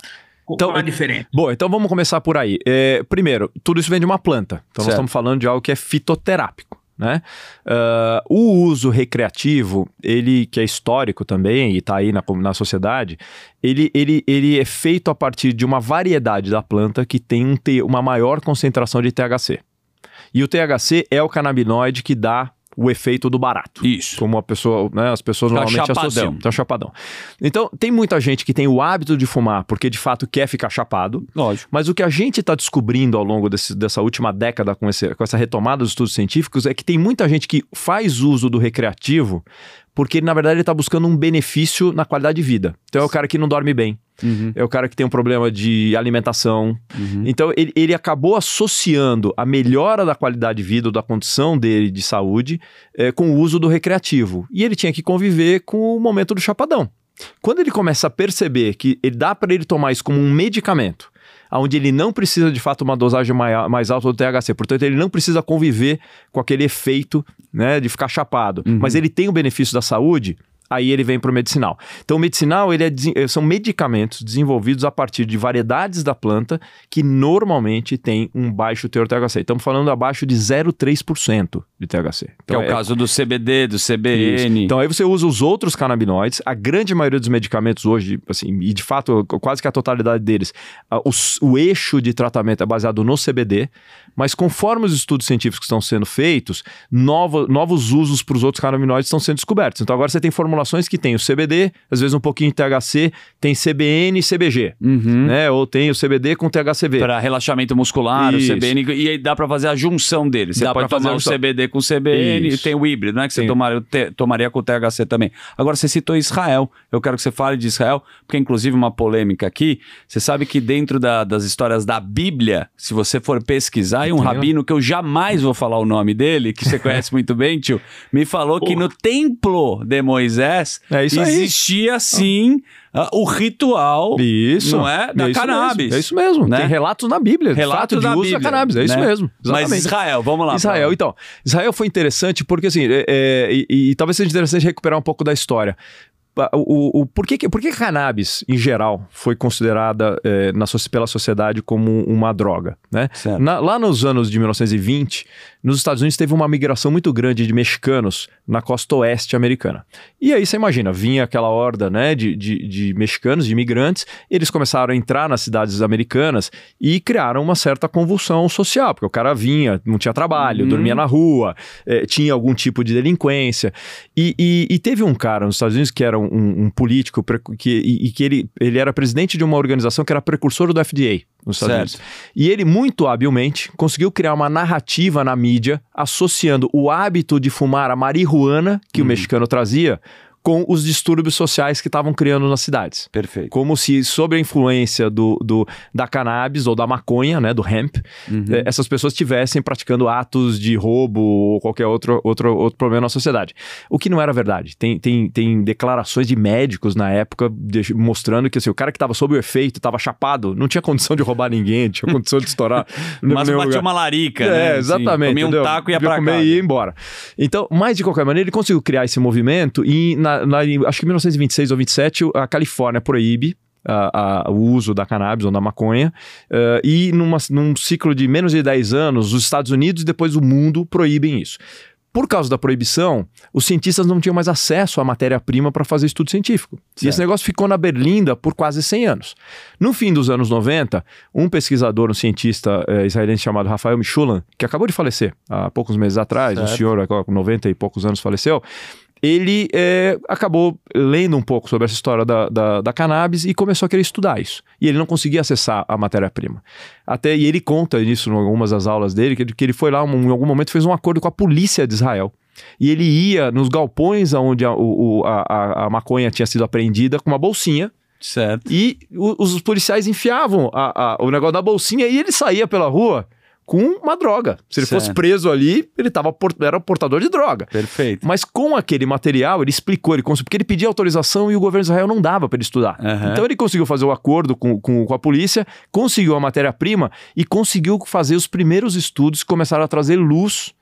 então, qual é a diferença? Bom, então vamos começar por aí. É, primeiro, tudo isso vem de uma planta. Então certo. nós estamos falando de algo que é fitoterápico. Né? Uh, o uso recreativo, ele que é histórico também e está aí na, na sociedade, ele, ele, ele é feito a partir de uma variedade da planta que tem um, uma maior concentração de THC. E o THC é o canabinoide que dá o efeito do barato. Isso. Como a pessoa, né, as pessoas tá normalmente chapadão. associam. Tá chapadão. Então, tem muita gente que tem o hábito de fumar porque de fato quer ficar chapado. Lógico. Mas o que a gente está descobrindo ao longo desse, dessa última década com, esse, com essa retomada dos estudos científicos é que tem muita gente que faz uso do recreativo porque na verdade ele está buscando um benefício na qualidade de vida. Então é o cara que não dorme bem. Uhum. É o cara que tem um problema de alimentação. Uhum. Então, ele, ele acabou associando a melhora da qualidade de vida, ou da condição dele de saúde, é, com o uso do recreativo. E ele tinha que conviver com o momento do chapadão. Quando ele começa a perceber que ele dá para ele tomar isso como um medicamento, onde ele não precisa de fato uma dosagem mais alta do THC, portanto ele não precisa conviver com aquele efeito né, de ficar chapado, uhum. mas ele tem o benefício da saúde, aí ele vem para o medicinal. Então, o medicinal ele é, eh, são medicamentos desenvolvidos a partir de variedades da planta que normalmente têm um baixo teor THC. Estamos falando abaixo de 0,3% de THC. Então, que é o é... caso do CBD, do CBN. Isso. Então, aí você usa os outros canabinoides. A grande maioria dos medicamentos hoje, assim, e de fato, quase que a totalidade deles, o, o eixo de tratamento é baseado no CBD, mas conforme os estudos científicos estão sendo feitos, novo, novos usos para os outros canabinoides estão sendo descobertos. Então, agora você tem formulações que tem o CBD, às vezes um pouquinho de THC, tem CBN e CBG, uhum. né? Ou tem o CBD com THCV. Para relaxamento muscular, Isso. o CBN, e aí dá para fazer a junção deles. Você dá pode tomar o CBD com CBN Isso. e tem o híbrido, né? Que você tomaria, te, tomaria com o THC também. Agora, você citou Israel. Eu quero que você fale de Israel, porque inclusive uma polêmica aqui. Você sabe que dentro da, das histórias da Bíblia, se você for pesquisar, e um rabino que eu jamais vou falar o nome dele, que você conhece muito bem, tio, me falou que no templo de Moisés é existia aí. sim uh, o ritual isso, não é? da é cannabis. Mesmo, é isso mesmo. Né? Tem relatos na Bíblia. Relatos da Bíblia. cannabis. É né? isso mesmo. Exatamente. Mas Israel, vamos lá. Israel, então. Israel foi interessante porque, assim, é, é, e, e, talvez seja interessante recuperar um pouco da história o, o, por, que, por que cannabis, em geral, foi considerada é, na, pela sociedade como uma droga? Né? Na, lá nos anos de 1920, nos Estados Unidos teve uma migração muito grande de mexicanos na costa oeste americana. E aí você imagina, vinha aquela horda né, de, de, de mexicanos, de imigrantes, eles começaram a entrar nas cidades americanas e criaram uma certa convulsão social, porque o cara vinha, não tinha trabalho, uhum. dormia na rua, é, tinha algum tipo de delinquência. E, e, e, teve um cara nos Estados Unidos que era um, um político que, e, e, que ele, ele era presidente de uma organização que era precursor do FDA nos Estados certo. Unidos. E ele, muito habilmente, conseguiu criar uma narrativa na mídia associando o hábito de fumar a marihuana que hum. o mexicano trazia com os distúrbios sociais que estavam criando nas cidades. Perfeito. Como se, sob a influência do, do da cannabis ou da maconha, né, do hemp, uhum. Eh, essas pessoas estivessem praticando atos de roubo ou qualquer outro, outro, outro problema na sociedade. O que não era verdade. Tem, tem, tem declarações de médicos na época de, mostrando que assim, o cara que estava sob o efeito, estava chapado, não tinha condição de roubar ninguém, tinha condição de estourar. Mas batia lugar. uma larica, é, né? exatamente. Comia um taco e ia pra comer e ia embora. Então, mas de qualquer maneira, ele conseguiu criar esse movimento e na, acho que em 1926 ou 27, a Califórnia proíbe a, a, o uso da cannabis ou da maconha, uh, e numa, num ciclo de menos de 10 anos, os Estados Unidos e depois o mundo proíbem isso. Por causa da proibição, os cientistas não tinham mais acesso à matéria-prima para fazer estudo científico. Certo. E esse negócio ficou na Berlinda por quase 100 anos. No fim dos anos 90, um pesquisador, um cientista eh, israelense chamado Rafael Michulan, que acabou de falecer há poucos meses atrás, certo. um senhor com 90 e poucos anos faleceu, ele é, acabou lendo um pouco sobre essa história da, da, da, cannabis e começou a querer estudar isso. E ele não conseguia acessar a matéria-prima. Até e ele conta isso em algumas das aulas dele, que, que ele foi lá um, em algum momento fez um acordo com a polícia de Israel. E ele ia nos galpões onde a, o, a, a maconha tinha sido apreendida com uma bolsinha. Certo. E os policiais enfiavam a, a, o negócio na bolsinha e ele saía pela rua com uma droga. Se ele certo. fosse preso ali, ele tava era portador de droga. Perfeito. Mas com aquele material, ele explicou, ele porque ele pedia autorização e o governo de Israel não dava para ele estudar. Uhum. Então ele conseguiu fazer o um acordo com, com, com, a polícia, conseguiu a matéria-prima e conseguiu fazer os primeiros estudos que começaram a trazer luz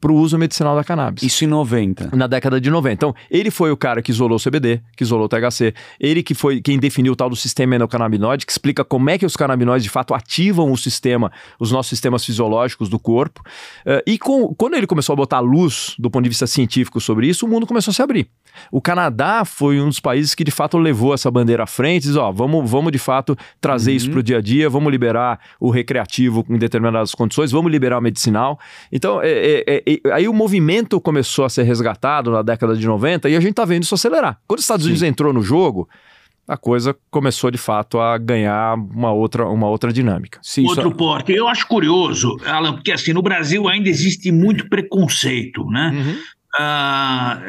para o uso medicinal da cannabis. Isso em 90. Na década de 90. Então, ele foi o cara que isolou o CBD, que isolou o THC. Ele que foi quem definiu o tal do sistema endocannabinoide, que explica como é que os canabinoides de fato ativam o sistema, os nossos sistemas fisiológicos do corpo. Uh, e com, quando ele começou a botar luz do ponto de vista científico sobre isso, o mundo começou a se abrir. O Canadá foi um dos países que de fato levou essa bandeira à frente, diz, ó, vamos, vamos de fato trazer uhum. isso para o dia a dia, vamos liberar o recreativo em determinadas condições, vamos liberar o medicinal. Então, é, é, é, aí o movimento começou a ser resgatado na década de 90 e a gente está vendo isso acelerar. Quando os Estados Sim. Unidos entrou no jogo, a coisa começou de fato a ganhar uma outra, uma outra dinâmica. Sim, Outro só... porte. Eu acho curioso, Alan, porque assim, no Brasil ainda existe muito preconceito, né? Uhum. Ah,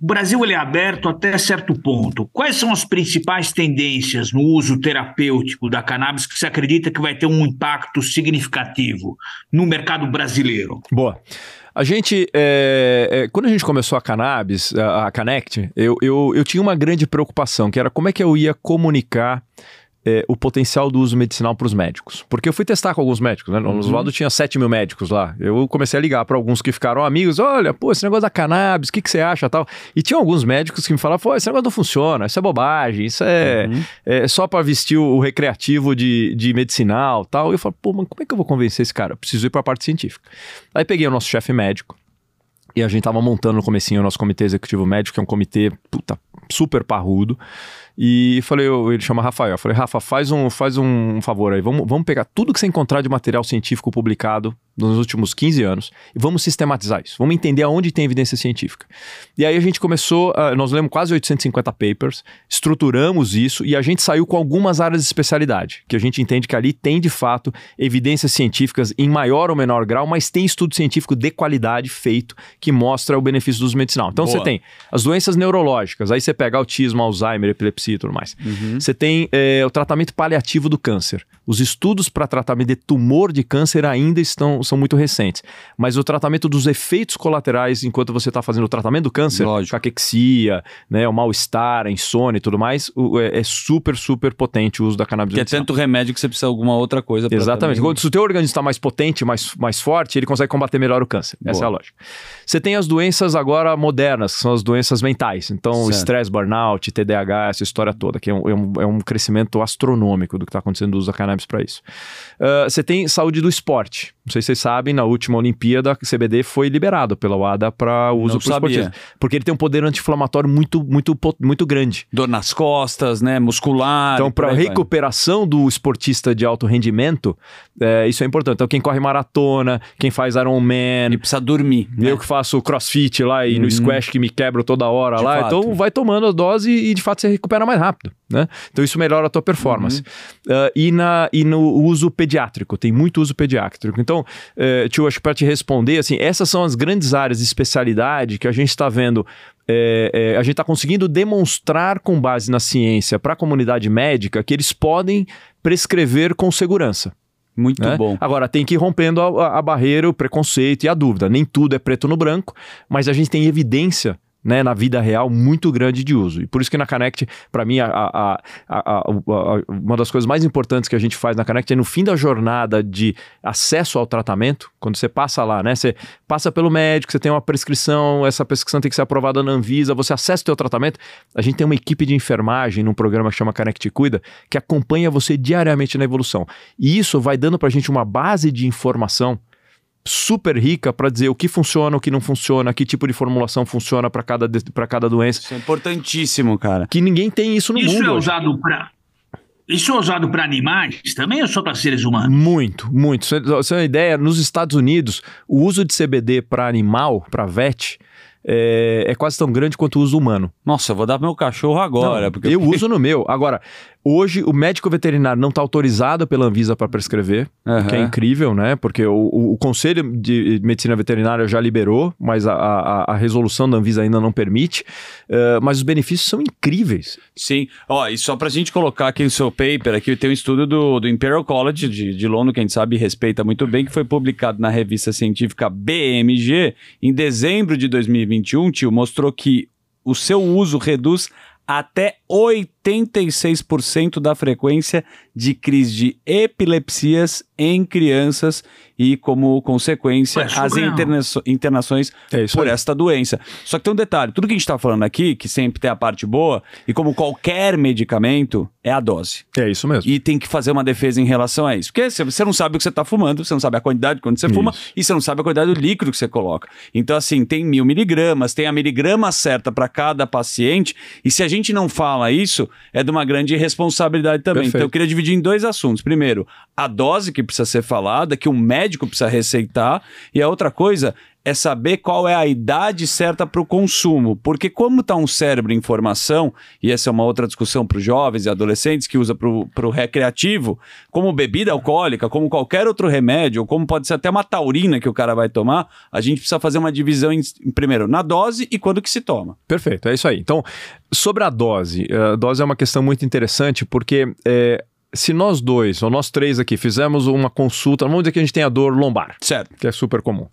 o Brasil ele é aberto até certo ponto. Quais são as principais tendências no uso terapêutico da cannabis que você acredita que vai ter um impacto significativo no mercado brasileiro? Boa. A gente, é, é, quando a gente começou a cannabis, a, a Connect, eu, eu, eu tinha uma grande preocupação, que era como é que eu ia comunicar é, o potencial do uso medicinal para os médicos. Porque eu fui testar com alguns médicos, né? No uhum. Oswaldo tinha 7 mil médicos lá. Eu comecei a ligar para alguns que ficaram amigos: olha, pô, esse negócio da cannabis, o que, que você acha tal? E tinha alguns médicos que me falavam: pô, esse negócio não funciona, isso é bobagem, isso é, uhum. é só para vestir o, recreativo de, de medicinal tal. E eu falo: pô, mas como é que eu vou convencer esse cara? Eu preciso ir para a parte científica. Aí peguei o nosso chefe médico. E a gente tava montando no comecinho o nosso comitê executivo médico, que é um comitê puta, super parrudo. E falei, eu, ele chama Rafael. Eu falei, Rafa, faz um, faz um favor aí. Vamos, vamos pegar tudo que você encontrar de material científico publicado nos últimos 15 anos e vamos sistematizar isso. Vamos entender aonde tem evidência científica. E aí a gente começou, uh, nós lemos quase 850 papers, estruturamos isso e a gente saiu com algumas áreas de especialidade, que a gente entende que ali tem de fato evidências científicas em maior ou menor grau, mas tem estudo científico de qualidade feito que mostra o benefício do uso medicinal. Então Boa. você tem as doenças neurológicas, aí você pega autismo, Alzheimer, epilepsia e tudo mais. Uhum. Você tem é, o tratamento paliativo do câncer. Os estudos para tratamento de tumor de câncer ainda estão são muito recentes. Mas o tratamento dos efeitos colaterais enquanto você está fazendo o tratamento do câncer, Lógico. caquexia, né, o mal-estar, a insônia e tudo mais, o, é, é, super, super potente o uso da cannabis. Que é tanto remédio que você precisa de alguma outra coisa. Exatamente. Também... Se o teu organismo está mais potente, mais, mais forte, ele consegue combater melhor o câncer. Boa. Essa é a lógica. Você tem as doenças agora modernas, que são as doenças mentais. Então, estresse, burnout, TDAH, essa história toda, que é um, é um, é um crescimento astronômico do que está acontecendo no uso da cannabis para isso. Uh, você tem saúde do esporte. Não sei se vocês sabem, na última Olimpíada, o CBD foi liberado pela UADA para uso por esportistas. Porque ele tem um poder anti-inflamatório muito, muito, muito grande. Dor nas costas, né? Muscular. Então, para recuperação vai. do esportista de alto rendimento, é, isso é importante. Então, quem corre maratona, quem faz Ironman. E precisa dormir. Né? Eu que faço crossfit lá e uhum. no squash que me quebro toda hora de lá. Fato. Então, vai tomando a dose e, de fato, você recupera mais rápido. Né? Então, isso melhora a tua performance. Uhum. Uh, e, na, e no uso pediátrico, tem muito uso pediátrico. Então, uh, tio, acho que para te responder, assim, essas são as grandes áreas de especialidade que a gente está vendo é, é, a gente está conseguindo demonstrar com base na ciência para a comunidade médica que eles podem prescrever com segurança. Muito né? bom. Agora, tem que ir rompendo a, a, barreira, o preconceito e a dúvida. Nem tudo é preto no branco, mas a gente tem evidência né, na vida real muito grande de uso. E por isso que na Connect, para mim, a, a, a, uma das coisas mais importantes que a gente faz na Connect é no fim da jornada de acesso ao tratamento, quando você passa lá, né? Você passa pelo médico, você tem uma prescrição, essa prescrição tem que ser aprovada na Anvisa, você acessa o seu tratamento. A gente tem uma equipe de enfermagem num programa que chama Connect Cuida, que acompanha você diariamente na evolução. E isso vai dando para a gente uma base de informação super rica para dizer o que funciona, o que não funciona, que tipo de formulação funciona para cada, cada doença. Isso é importantíssimo, cara. Que ninguém tem isso no isso mundo. Isso é usado para isso é usado para animais também ou só para seres humanos? Muito, muito. Você tem uma ideia, nos Estados Unidos, o uso de CBD para animal, para VET, é, é, quase tão grande quanto o uso humano. Nossa, eu vou dar pro meu cachorro agora. Não, porque... Eu uso no meu. Agora, Hoje, o médico veterinário não está autorizado pela Anvisa para prescrever, uhum. que é incrível, né? Porque o, o, o, Conselho de Medicina Veterinária já liberou, mas a, a, a resolução da Anvisa ainda não permite. Uh, mas os benefícios são incríveis. Sim. Ó, e só para a gente colocar aqui no seu paper, aqui tem um estudo do, do Imperial College de, de Londres, que a gente sabe e respeita muito bem, que foi publicado na revista científica BMG em dezembro de 2021, tio, mostrou que o seu uso reduz até 86% da frequência de crise de epilepsias em crianças e, como consequência, Ué, as interna internações é por aí. esta doença. Só que tem um detalhe: tudo que a gente está falando aqui, que sempre tem a parte boa, e como qualquer medicamento, é a dose. É isso mesmo. E tem que fazer uma defesa em relação a isso. Porque você não sabe o que você está fumando, você não sabe a quantidade quando você isso. fuma, e você não sabe a quantidade do líquido que você coloca. Então, assim, tem mil miligramas, tem a miligrama certa para cada paciente, e se a gente não fala isso, é de uma grande responsabilidade também. Perfeito. Então, eu queria dividir em dois assuntos. Primeiro, a dose que precisa ser falada, que o médico precisa receitar, e a outra coisa é saber qual é a idade certa para o consumo. Porque como está um cérebro em formação, e essa é uma outra discussão para os jovens e adolescentes que usa para o recreativo, como bebida alcoólica, como qualquer outro remédio, ou como pode ser até uma taurina que o cara vai tomar, a gente precisa fazer uma divisão em, em, primeiro na dose e quando que se toma. Perfeito, é isso aí. Então, sobre a dose, a dose é uma questão muito interessante porque é, se nós dois, ou nós três aqui, fizemos uma consulta, vamos dizer que a gente tem a dor lombar. Certo. Que é super comum.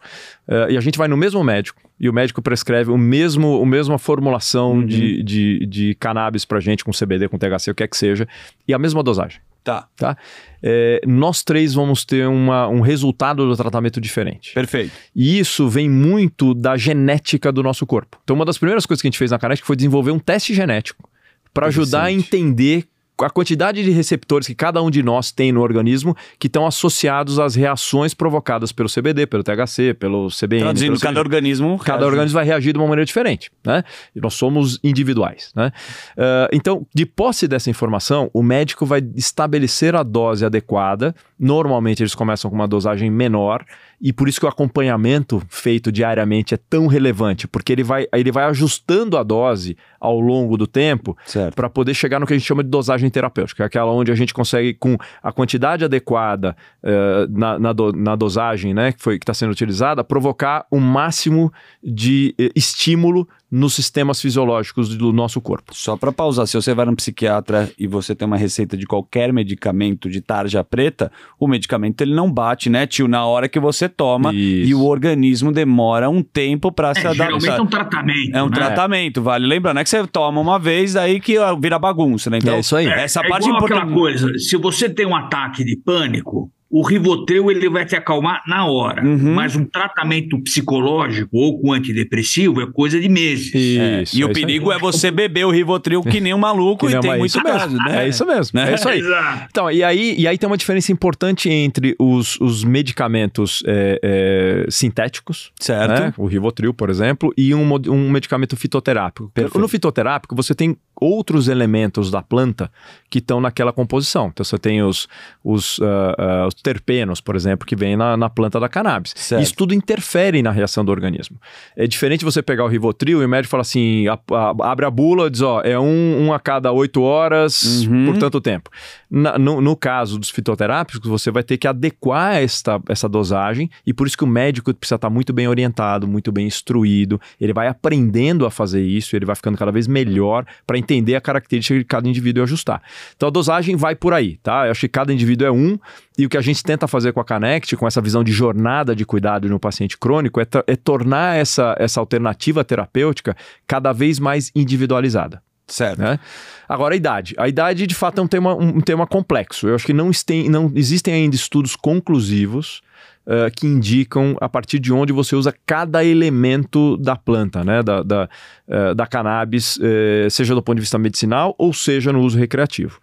Uh, e a gente vai no mesmo médico, e o médico prescreve o mesmo, a mesma formulação uhum. de, de, de cannabis pra gente, com CBD, com THC, o que é que seja, e a mesma dosagem. Tá. tá? É, nós três vamos ter uma, um resultado do tratamento diferente. Perfeito. E isso vem muito da genética do nosso corpo. Então, uma das primeiras coisas que a gente fez na Canet foi desenvolver um teste genético para ajudar a entender a quantidade de receptores que cada um de nós tem no organismo que estão associados às reações provocadas pelo CBD, pelo THC, pelo CBN. Traduzindo, cada organismo. Cada reage. organismo vai reagir de uma maneira diferente, né? E nós somos individuais, né? Uh, então, de posse dessa informação, o médico vai estabelecer a dose adequada. Normalmente eles começam com uma dosagem menor e por isso que o acompanhamento feito diariamente é tão relevante, porque ele vai, ele vai ajustando a dose ao longo do tempo para poder chegar no que a gente chama de dosagem terapêutica, é aquela onde a gente consegue, com a quantidade adequada uh, na, na, do, na, dosagem né, que está sendo utilizada, provocar o um máximo de uh, estímulo nos sistemas fisiológicos do nosso corpo. Só para pausar, se você vai no psiquiatra e você tem uma receita de qualquer medicamento de tarja preta, o medicamento ele não bate, né, tio, na hora que você toma Isso. e o organismo demora um tempo para é, se adaptar. Geralmente é um tratamento. É um né? tratamento, vale lembrar, não é que você toma uma vez aí que vira bagunça, né? Então, é isso aí. Essa é, parte é importante. aquela coisa, se você tem um ataque de pânico, o Rivotril ele vai te acalmar na hora, uhum. mas um tratamento psicológico ou com antidepressivo é coisa de meses. Isso, é. E é o perigo aí. é você beber o Rivotril que nem um maluco e tem muito caso, né? É isso mesmo, né? é isso aí. Então, e aí, e aí tem uma diferença importante entre os, os medicamentos é, é sintéticos, certo? Né? O Rivotril, por exemplo, e um, um medicamento fitoterápico. Perfeito. No fitoterápico, você tem outros elementos da planta que estão naquela composição. Então, você tem os, os, uh, uh, os terpenos, por exemplo, que vem na, na planta da cannabis. Certo. Isso tudo interfere na reação do organismo. É diferente você pegar o Rivotril e o médico fala assim, a, a, abre a bula e diz, ó, é um, um a cada oito horas uhum. por tanto tempo. Na, no, no, caso dos fitoterápicos, você vai ter que adequar esta, essa dosagem e por isso que o médico precisa estar muito bem orientado, muito bem instruído, ele vai aprendendo a fazer isso, ele vai ficando cada vez melhor para entender a característica de cada indivíduo e ajustar. Então a dosagem vai por aí, tá? Eu acho que cada indivíduo é um, e o que a gente tenta fazer com a Canect, com essa visão de jornada de cuidado no paciente crônico, é, é tornar essa, essa alternativa terapêutica cada vez mais individualizada. Certo. Né? Agora, a idade. A idade, de fato, é um tema, um tema complexo. Eu acho que não, tem, não existem ainda estudos conclusivos uh, que indicam a partir de onde você usa cada elemento da planta, né? da, da, uh, da cannabis, uh, seja do ponto de vista medicinal ou seja no uso recreativo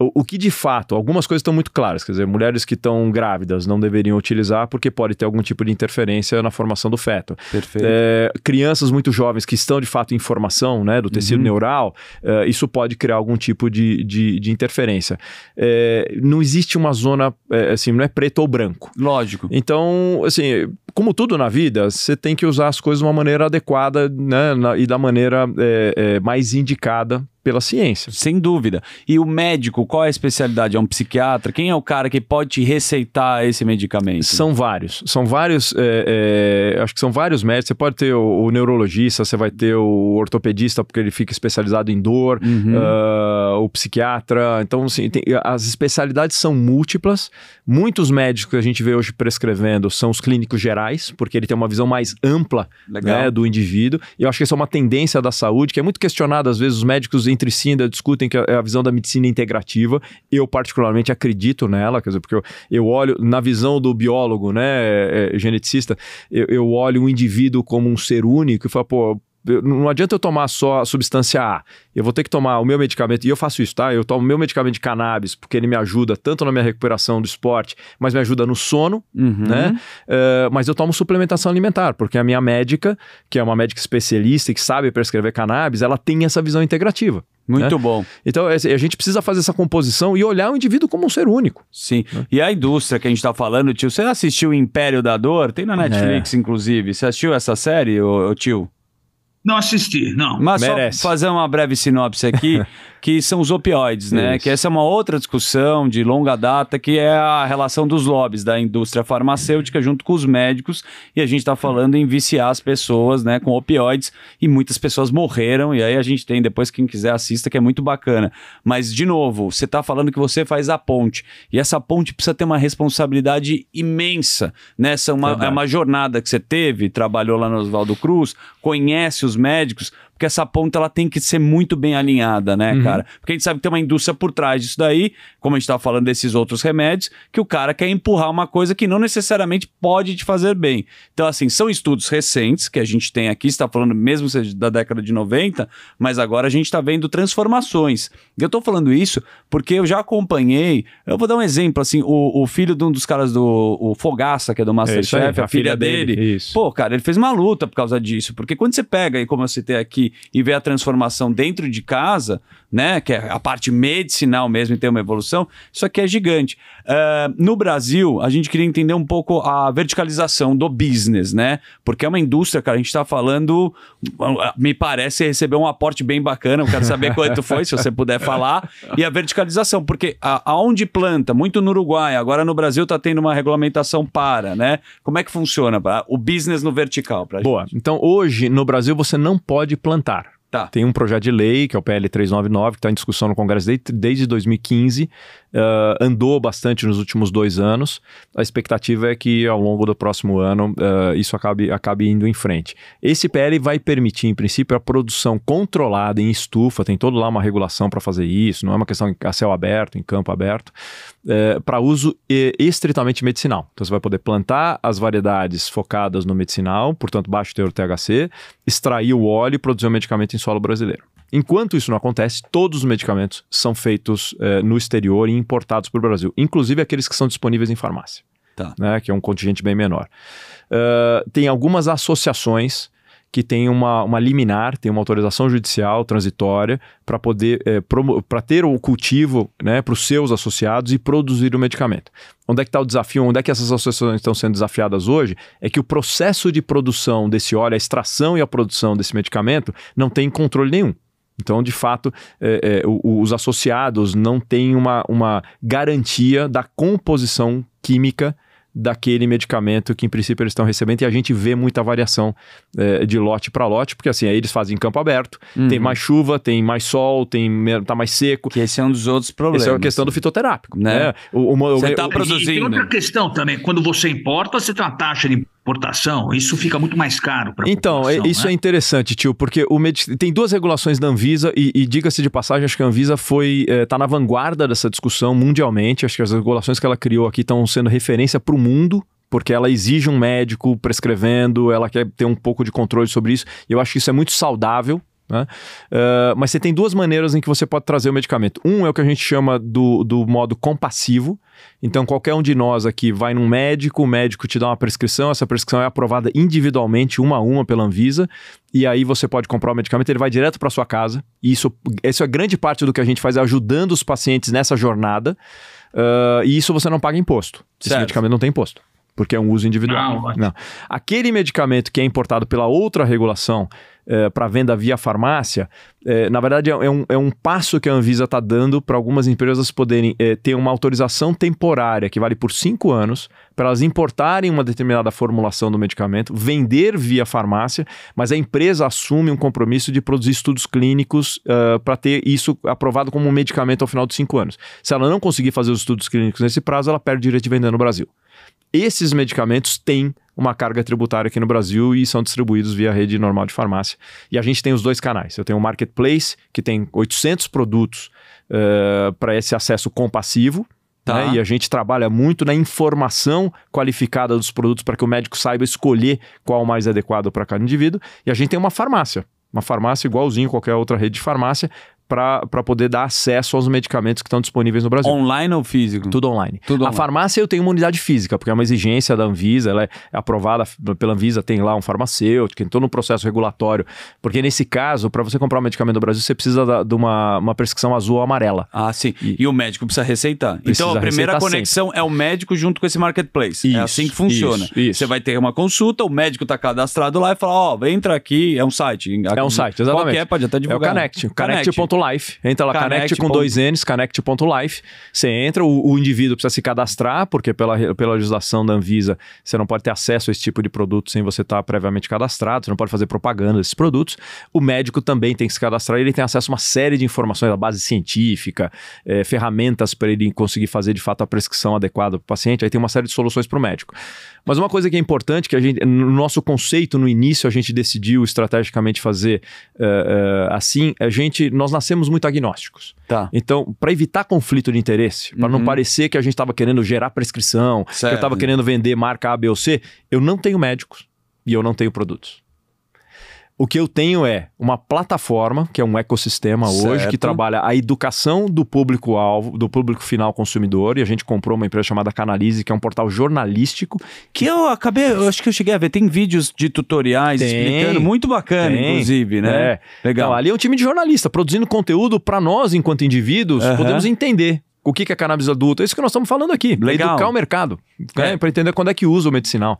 o, que de fato, algumas coisas estão muito claras, quer dizer, mulheres que estão grávidas não deveriam utilizar porque pode ter algum tipo de interferência na formação do feto. Perfeito. É, crianças muito jovens que estão de fato em formação né, do tecido uhum. neural, é, isso pode criar algum tipo de, de, de interferência. É, não existe uma zona, é, assim, não é preto ou branco. Lógico. Então, assim, como tudo na vida, você tem que usar as coisas de uma maneira adequada né, na, e da maneira é, é, mais indicada pela ciência. Sem dúvida. E o médico, qual é a especialidade? É um psiquiatra? Quem é o cara que pode te receitar esse medicamento? São vários. São vários. É, é, acho que são vários médicos. Você pode ter o, o, neurologista, você vai ter o ortopedista, porque ele fica especializado em dor, uhum. uh, o psiquiatra. Então, assim, tem, as especialidades são múltiplas. Muitos médicos que a gente vê hoje prescrevendo são os clínicos gerais, porque ele tem uma visão mais ampla né, do indivíduo. E eu acho que isso é uma tendência da saúde, que é muito questionada, às vezes, os médicos entre si ainda discutem que é a visão da medicina integrativa. Eu, particularmente, acredito nela, quer dizer, porque eu, eu olho, na visão do biólogo, né, é, é, geneticista, eu, eu olho o indivíduo como um ser único e falo, pô, não adianta eu tomar só a substância A. Eu vou ter que tomar o meu medicamento, e eu faço isso, tá? Eu tomo o meu medicamento de cannabis, porque ele me ajuda tanto na minha recuperação do esporte, mas me ajuda no sono, uhum. né? Uh, mas eu tomo suplementação alimentar, porque a minha médica, que é uma médica especialista e que sabe prescrever cannabis, ela tem essa visão integrativa. Muito né? bom. Então, a gente precisa fazer essa composição e olhar o indivíduo como um ser único. Sim. Né? E a indústria que a gente está falando, tio, você assistiu Império da Dor? Tem na Netflix, é. inclusive. Você assistiu essa série, ô, ô tio? Não assisti, não. Mas Merece. só fazer uma breve sinopse aqui. que são os opioides, né? Isso. Que essa é uma outra discussão de longa data, que é a relação dos lobbies da indústria farmacêutica junto com os médicos, e a gente está falando em viciar as pessoas, né, com opioides, e muitas pessoas morreram, e aí a gente tem, depois quem quiser assista, que é muito bacana. Mas, de novo, você está falando que você faz a ponte, e essa ponte precisa ter uma responsabilidade imensa, né? Essa é uma, é uma jornada que você teve, trabalhou lá no Oswaldo Cruz, conhece os médicos, porque essa ponta ela tem que ser muito bem alinhada, né, uhum. cara? Porque a gente sabe que tem uma indústria por trás disso daí, como a gente estava falando desses outros remédios, que o cara quer empurrar uma coisa que não necessariamente pode te fazer bem. Então, assim, são estudos recentes que a gente tem aqui, está falando mesmo da década de 90, mas agora a gente está vendo transformações. E eu estou falando isso porque eu já acompanhei, eu vou dar um exemplo, assim, o, o filho de um dos caras do o Fogaça, que é do Masterchef, é a, a, filha, filha dele, dele pô, cara, ele fez uma luta por causa disso, porque quando você pega, e como eu citei aqui, e ver a transformação dentro de casa, né, que é a parte medicinal mesmo e ter uma evolução, isso aqui é gigante. Uh, no Brasil, a gente queria entender um pouco a verticalização do business, né? Porque é uma indústria, cara, a gente está falando, me parece receber um aporte bem bacana, eu quero saber quanto foi, se você puder falar, e a verticalização, porque a, aonde planta, muito no Uruguai, agora no Brasil está tendo uma regulamentação para, né? Como é que funciona o business no vertical? Boa, gente? então hoje no Brasil você não pode plantar. Tá. Tem um projeto de lei, que é o PL 399, que está em discussão no Congresso desde, desde 2015, uh, andou bastante nos últimos dois anos. A expectativa é que ao longo do próximo ano uh, isso acabe, acabe indo em frente. Esse PL vai permitir, em princípio, a produção controlada em estufa, tem todo lá uma regulação para fazer isso, não é uma questão a céu aberto, em campo aberto, uh, eh, para uso estritamente medicinal. Então você vai poder plantar as variedades focadas no medicinal, portanto, baixo teor THC, extrair o óleo e produzir o medicamento em solo brasileiro. Enquanto isso não acontece, todos os medicamentos são feitos eh, no exterior e importados para o Brasil, inclusive aqueles que são disponíveis em farmácia, tá. né, que é um contingente bem menor. Uh, tem algumas associações que têm uma, uma liminar, tem uma autorização judicial transitória para poder eh, para ter o cultivo né, para os seus associados e produzir o medicamento. Onde é que está o desafio? Onde é que essas associações estão sendo desafiadas hoje? É que o processo de produção desse óleo, a extração e a produção desse medicamento, não tem controle nenhum. Então, de fato, é, é, os associados não têm uma, uma garantia da composição química daquele medicamento que, em princípio, eles estão recebendo. E a gente vê muita variação é, de lote para lote, porque assim, aí eles fazem em campo aberto, uhum. tem mais chuva, tem mais sol, tem tá mais seco. Que esse é um dos outros problemas. Essa é a questão do fitoterápico, né? né? O, você está produzindo. E tem outra questão também, quando você importa, você tem uma taxa de importação, isso fica muito mais caro para Então, é, isso né? é interessante, tio, porque o medic... tem duas regulações da Anvisa e, e diga-se de passagem, acho que a Anvisa foi está é, tá na vanguarda dessa discussão mundialmente. Acho que as regulações que ela criou aqui estão sendo referência para o mundo porque ela exige um médico prescrevendo, ela quer ter um pouco de controle sobre isso. E eu acho que isso é muito saudável, né? Uh, mas você tem duas maneiras em que você pode trazer o medicamento. Um é o que a gente chama do, do modo compassivo. Então, qualquer um de nós aqui vai num médico, o médico te dá uma prescrição, essa prescrição é aprovada individualmente, uma a uma, pela Anvisa, e aí você pode comprar o medicamento, ele vai direto para sua casa. E isso, isso é grande parte do que a gente faz, é ajudando os pacientes nessa jornada. Uh, e isso você não paga imposto. Esse certo. medicamento não tem imposto porque é um uso individual. Não, não. Aquele medicamento que é importado pela outra regulação é, para venda via farmácia, é, na verdade é, é, um, é um passo que a Anvisa está dando para algumas empresas poderem é, ter uma autorização temporária que vale por cinco anos para elas importarem uma determinada formulação do medicamento, vender via farmácia, mas a empresa assume um compromisso de produzir estudos clínicos uh, para ter isso aprovado como um medicamento ao final de cinco anos. Se ela não conseguir fazer os estudos clínicos nesse prazo, ela perde o direito de vender no Brasil. Esses medicamentos têm uma carga tributária aqui no Brasil e são distribuídos via rede normal de farmácia. E a gente tem os dois canais. Eu tenho o Marketplace, que tem 800 produtos uh, para esse acesso compassivo, Tá. Né? E a gente trabalha muito na informação qualificada dos produtos para que o médico saiba escolher qual o mais adequado para cada indivíduo. E a gente tem uma farmácia, uma farmácia igualzinho qualquer outra rede de farmácia, para poder dar acesso aos medicamentos que estão disponíveis no Brasil. Online ou físico? Tudo online. Tudo a online. farmácia eu tenho uma unidade física, porque é uma exigência da Anvisa, ela é aprovada pela Anvisa, tem lá um farmacêutico, entrou no processo regulatório. Porque nesse caso, para você comprar um medicamento no Brasil, você precisa da, de uma, uma prescrição azul ou amarela. Ah, sim. E, e o médico precisa receitar. Precisa então a primeira conexão sempre. é o médico junto com esse marketplace. Isso, é assim que funciona. Isso, isso. Você vai ter uma consulta, o médico está cadastrado lá e fala: Ó, oh, entra aqui, é um site. É um site, exatamente. Qualquer, pode até divulgar. É o Connect. Connect.life. Entra lá Connect, com dois N's, connect.life. Você entra, o, o, indivíduo precisa se cadastrar, porque pela, pela legislação da Anvisa, você não pode ter acesso a esse tipo de produto sem você estar previamente cadastrado, você não pode fazer propaganda desses produtos. O médico também tem que se cadastrar, ele tem acesso a uma série de informações, a base científica, é, ferramentas para ele conseguir fazer de fato a prescrição adequada para o paciente, aí tem uma série de soluções para o médico. Mas uma coisa que é importante, que a gente, no nosso conceito, no início, a gente decidiu estrategicamente fazer uh, uh, assim, a gente, nós nascemos muito agnósticos. Tá. Então, para evitar conflito de interesse, para uhum. não parecer que a gente estava querendo gerar prescrição, certo. que eu estava querendo vender marca A, B ou C, eu não tenho médicos e eu não tenho produtos. O que eu tenho é uma plataforma, que é um ecossistema certo. hoje, que trabalha a educação do público-alvo, do público final consumidor, e a gente comprou uma empresa chamada Canalize, que é um portal jornalístico. Que eu acabei, eu acho que eu cheguei a ver, tem vídeos de tutoriais tem, explicando, muito bacana, tem, inclusive, né? É. Legal. Então, ali é um time de jornalista, produzindo conteúdo para nós, enquanto indivíduos, uhum. podemos entender o que é cannabis adulto. É isso que nós estamos falando aqui. Legal. Educar o mercado. Né? É. Para entender quando é que usa o medicinal.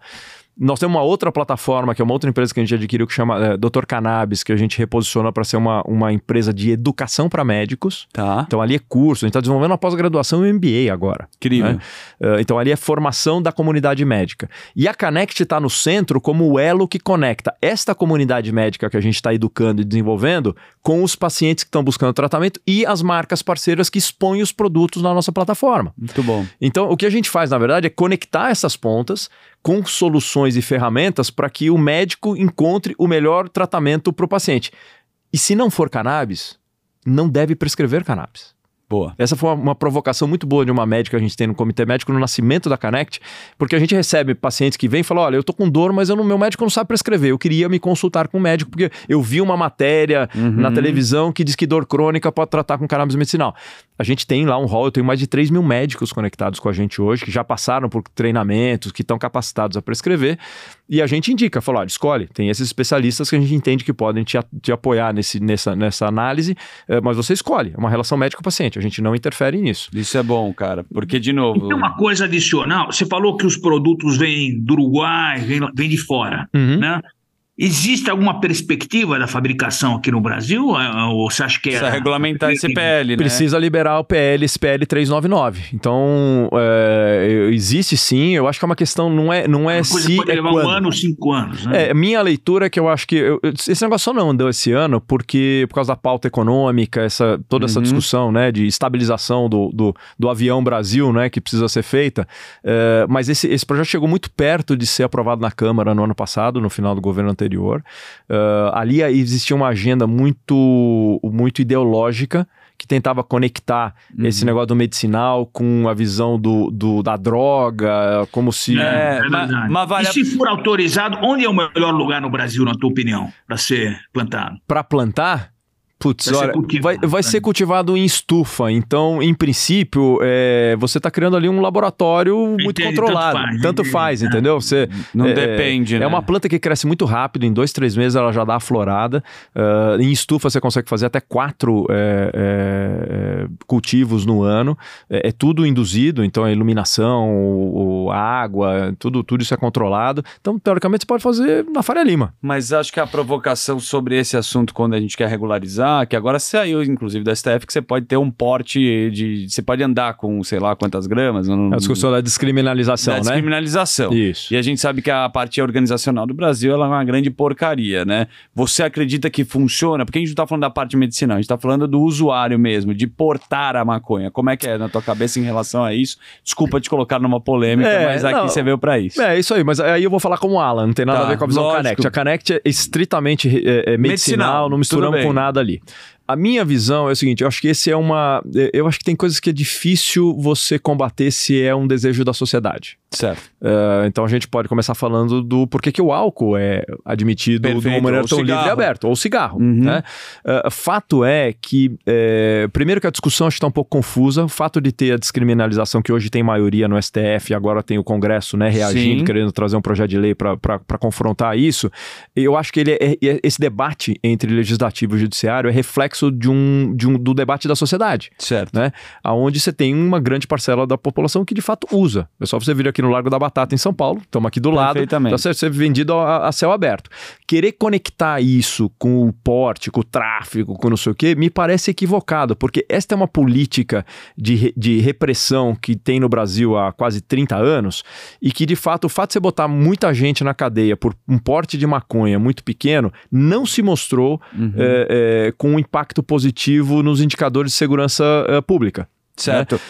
Nós temos uma outra plataforma, que é uma outra empresa que a gente adquiriu, que chama é, Dr. Cannabis, que a gente reposiciona para ser uma, uma empresa de educação para médicos. Tá. Então ali é curso, a gente está desenvolvendo uma pós-graduação e MBA agora. Incrível. Né? Uh, então ali é formação da comunidade médica. E a Connect está no centro como o elo que conecta esta comunidade médica que a gente está educando e desenvolvendo com os pacientes que estão buscando tratamento e as marcas parceiras que expõem os produtos na nossa plataforma. Muito bom. Então o que a gente faz, na verdade, é conectar essas pontas com soluções e ferramentas para que o médico encontre o melhor tratamento para o paciente. E se não for cannabis, não deve prescrever cannabis. Boa. Essa foi uma, uma, provocação muito boa de uma médica que a gente tem no comitê médico no nascimento da Connect, porque a gente recebe pacientes que vêm e falam: olha, eu tô com dor, mas eu não, meu médico não sabe prescrever. Eu queria me consultar com o médico, porque eu vi uma matéria uhum. na televisão que diz que dor crônica pode tratar com cannabis medicinal. A gente tem lá um hall, eu tenho mais de 3 mil médicos conectados com a gente hoje, que já passaram por treinamentos, que estão capacitados a prescrever. E a gente indica, fala, olha, escolhe, tem esses especialistas que a gente entende que podem te, te apoiar nesse, nessa, nessa análise, eh, mas você escolhe, é uma relação médico-paciente, a gente não interfere nisso. Isso é bom, cara, porque, de novo... E tem uma coisa adicional, você falou que os produtos vêm do Uruguai, vêm, vêm de fora, uhum. né? Existe alguma perspectiva da fabricação aqui no Brasil? É, ou você acha que é. Precisa regulamentar esse PL, né? Precisa liberar o PL, esse PL 399. Então, é, existe sim. Eu acho que é uma questão, não é, não é Coisa se. pode é levar quando. um ano, cinco anos, né? É, minha leitura é que eu acho que eu- eu- esse negócio só não andou esse ano porque por causa da pauta econômica, essa, toda essa Uhum. discussão né, de estabilização do, do, do avião Brasil, né, que precisa ser feita. É, mas esse, esse projeto chegou muito perto de ser aprovado na Câmara no ano passado, no final do governo anterior. É, ali existia uma agenda muito, muito ideológica que tentava conectar Uhum. esse negócio do medicinal com a visão do, do- da droga, como se... É, mas- verdade. mas vale E a- se for autorizado, onde é o melhor lugar no Brasil, na tua opinião, para ser plantado? para plantar, putz, Vai ser olha, cultivado, vai, vai né? ser cultivado em estufa. Então, em princípio, é, você está criando ali um laboratório muito Entendi, controlado. tanto faz, Tanto faz, É. entendeu? Você, Não é, depende, né? É uma planta que cresce muito rápido, em dois, três meses ela já dá a florada. Ah, em estufa você consegue fazer até quatro é, é, é, cultivos no ano. É, é tudo induzido, então a iluminação, o- o- a água, tudo, tudo isso é controlado. Então, teoricamente, você pode fazer na Faria Lima. Mas acho que a provocação sobre esse assunto, quando a gente quer regularizar, que agora saiu, inclusive, da STF, que você pode ter um porte de. Você pode andar com, sei lá, quantas gramas. Não, É a discussão da descriminalização, da né? descriminalização. Isso. E a gente sabe que a parte organizacional do Brasil ela é uma grande porcaria, né? Você acredita que funciona? Porque a gente não tá falando da parte medicinal, a gente tá falando do usuário mesmo, de portar a maconha. Como é que é na tua cabeça em relação a isso? Desculpa te colocar numa polêmica, É, mas aqui não. você veio pra isso. É, isso aí, mas aí eu vou falar como Alan, não tem nada Tá, a ver com a visão lógico. Connect. A Connect é estritamente é, é, medicinal, Medicinal, não misturamos com nada ali. A minha visão é o seguinte, eu acho que esse é uma... Eu acho que tem coisas que é difícil você combater se é um desejo da sociedade. Certo. Uh, então a gente pode começar falando do porquê que o álcool é admitido de Perfeito, uma maneira tão livre e cigarro. aberta, ou cigarro. Uhum. Né? Uh, fato é que, é, primeiro que a discussão está um pouco confusa, o fato de ter a descriminalização que hoje tem maioria no STF e agora tem o Congresso né, reagindo, Sim. querendo trazer um projeto de lei para confrontar isso, eu acho que ele é- é- esse debate entre legislativo e judiciário é reflexo de um, de um, do debate da sociedade Certo. né? Aonde você tem uma grande parcela da população que de fato usa. É só você vir aqui no Largo da Batata em São Paulo, estamos aqui do lado, tá ser, ser vendido a, a céu aberto. Querer conectar isso com o porte, com o tráfico, com não sei o quê, me parece equivocado, porque esta é uma política de, re- de repressão que tem no Brasil há quase 30 anos e que de fato o fato de você botar muita gente na cadeia por um porte de maconha muito pequeno não se mostrou Uhum. é, é, com um impacto positivo nos indicadores de segurança é, pública. Certo.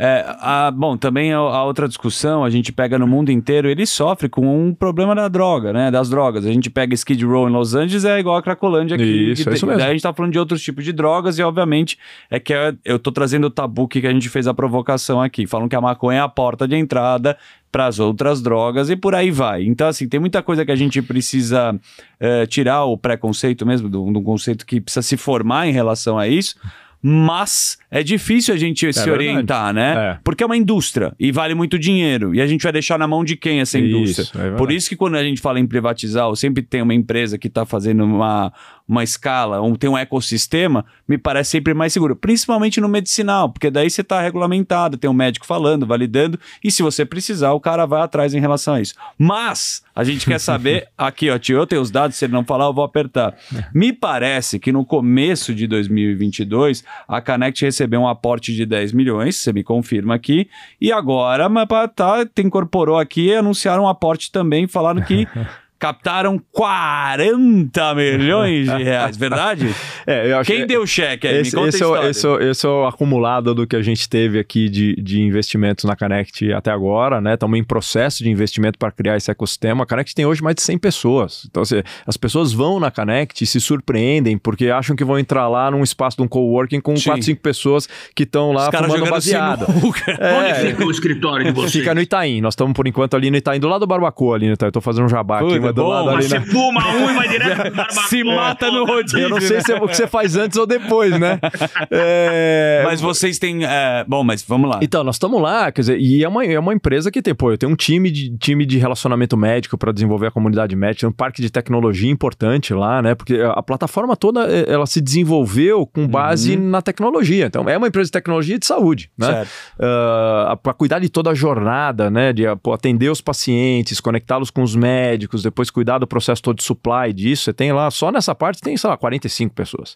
É, a- bom, também a, a outra discussão, a gente pega no mundo inteiro, ele sofre com um problema da droga, né? Das drogas. A gente pega Skid Row em Los Angeles, é igual a Cracolândia aqui. Isso, que é isso mesmo. Daí a gente tá falando de outros tipos de drogas e, obviamente, é que é- eu tô trazendo o tabu que a gente fez a provocação aqui. Falam que a maconha é a porta de entrada para as outras drogas e por aí vai. Então, assim, tem muita coisa que a gente precisa eh, tirar o preconceito mesmo, do, do conceito que precisa se formar em relação a isso. Mas é difícil a gente se verdade. orientar, né? É. Porque é uma indústria e vale muito dinheiro. E a gente vai deixar na mão de quem essa Isso, indústria? é verdade. Por isso que quando a gente fala em privatizar, sempre tem uma empresa que está fazendo uma, uma escala, ou tem um ecossistema, me parece sempre mais seguro. Principalmente no medicinal, porque daí você está regulamentado, tem um médico falando, validando, e se você precisar, o cara vai atrás em relação a isso. Mas a gente quer saber, aqui ó, tio, eu tenho os dados, se ele não falar, eu vou apertar. Me parece que no começo de 2022, a Canect recebeu um aporte de 10 milhões, você me confirma aqui, e agora, mas pá, tá, te incorporou aqui e anunciaram um aporte também, falando que captaram 40 milhões de reais, verdade? É, eu acho Quem que- deu o cheque aí? Esse, me conta esse é esse, é esse é o acumulado do que a gente teve aqui de, de investimentos na Connect até agora, né? Estamos em processo de investimento para criar esse ecossistema. A Connect tem hoje mais de 100 pessoas. Então, assim, as pessoas vão na Connect e se surpreendem porque acham que vão entrar lá num espaço de um coworking com Sim. 4, 5 pessoas que estão lá Os fumando jogando baseada. É, Onde fica o escritório de vocês? Fica no Itaim. Nós estamos, por enquanto, ali no Itaim, do lado do Barbacoa, ali no Itaim. Eu tô fazendo um jabá aqui, Puta, mas do bom, lado ali, Você né? fuma um e vai direto pro. Se mata no rodízio. Eu não sei né? se é o que você faz antes ou depois, né? É, Mas vocês têm. é, Bom, mas vamos lá. Então, nós estamos lá, quer dizer, e é uma, é uma empresa que tem, pô, eu tenho um time de, time de relacionamento médico para desenvolver a comunidade médica, tem um parque de tecnologia importante lá, né? Porque a, plataforma toda, eh, ela se desenvolveu com base na tecnologia. Então, é uma empresa de tecnologia e de saúde, né? Certo. para cuidar de toda a jornada, né? De pô, atender os pacientes, conectá-los com os médicos, depois depois cuidar do processo todo de supply disso, você tem lá, só nessa parte tem, sei lá, 45 pessoas.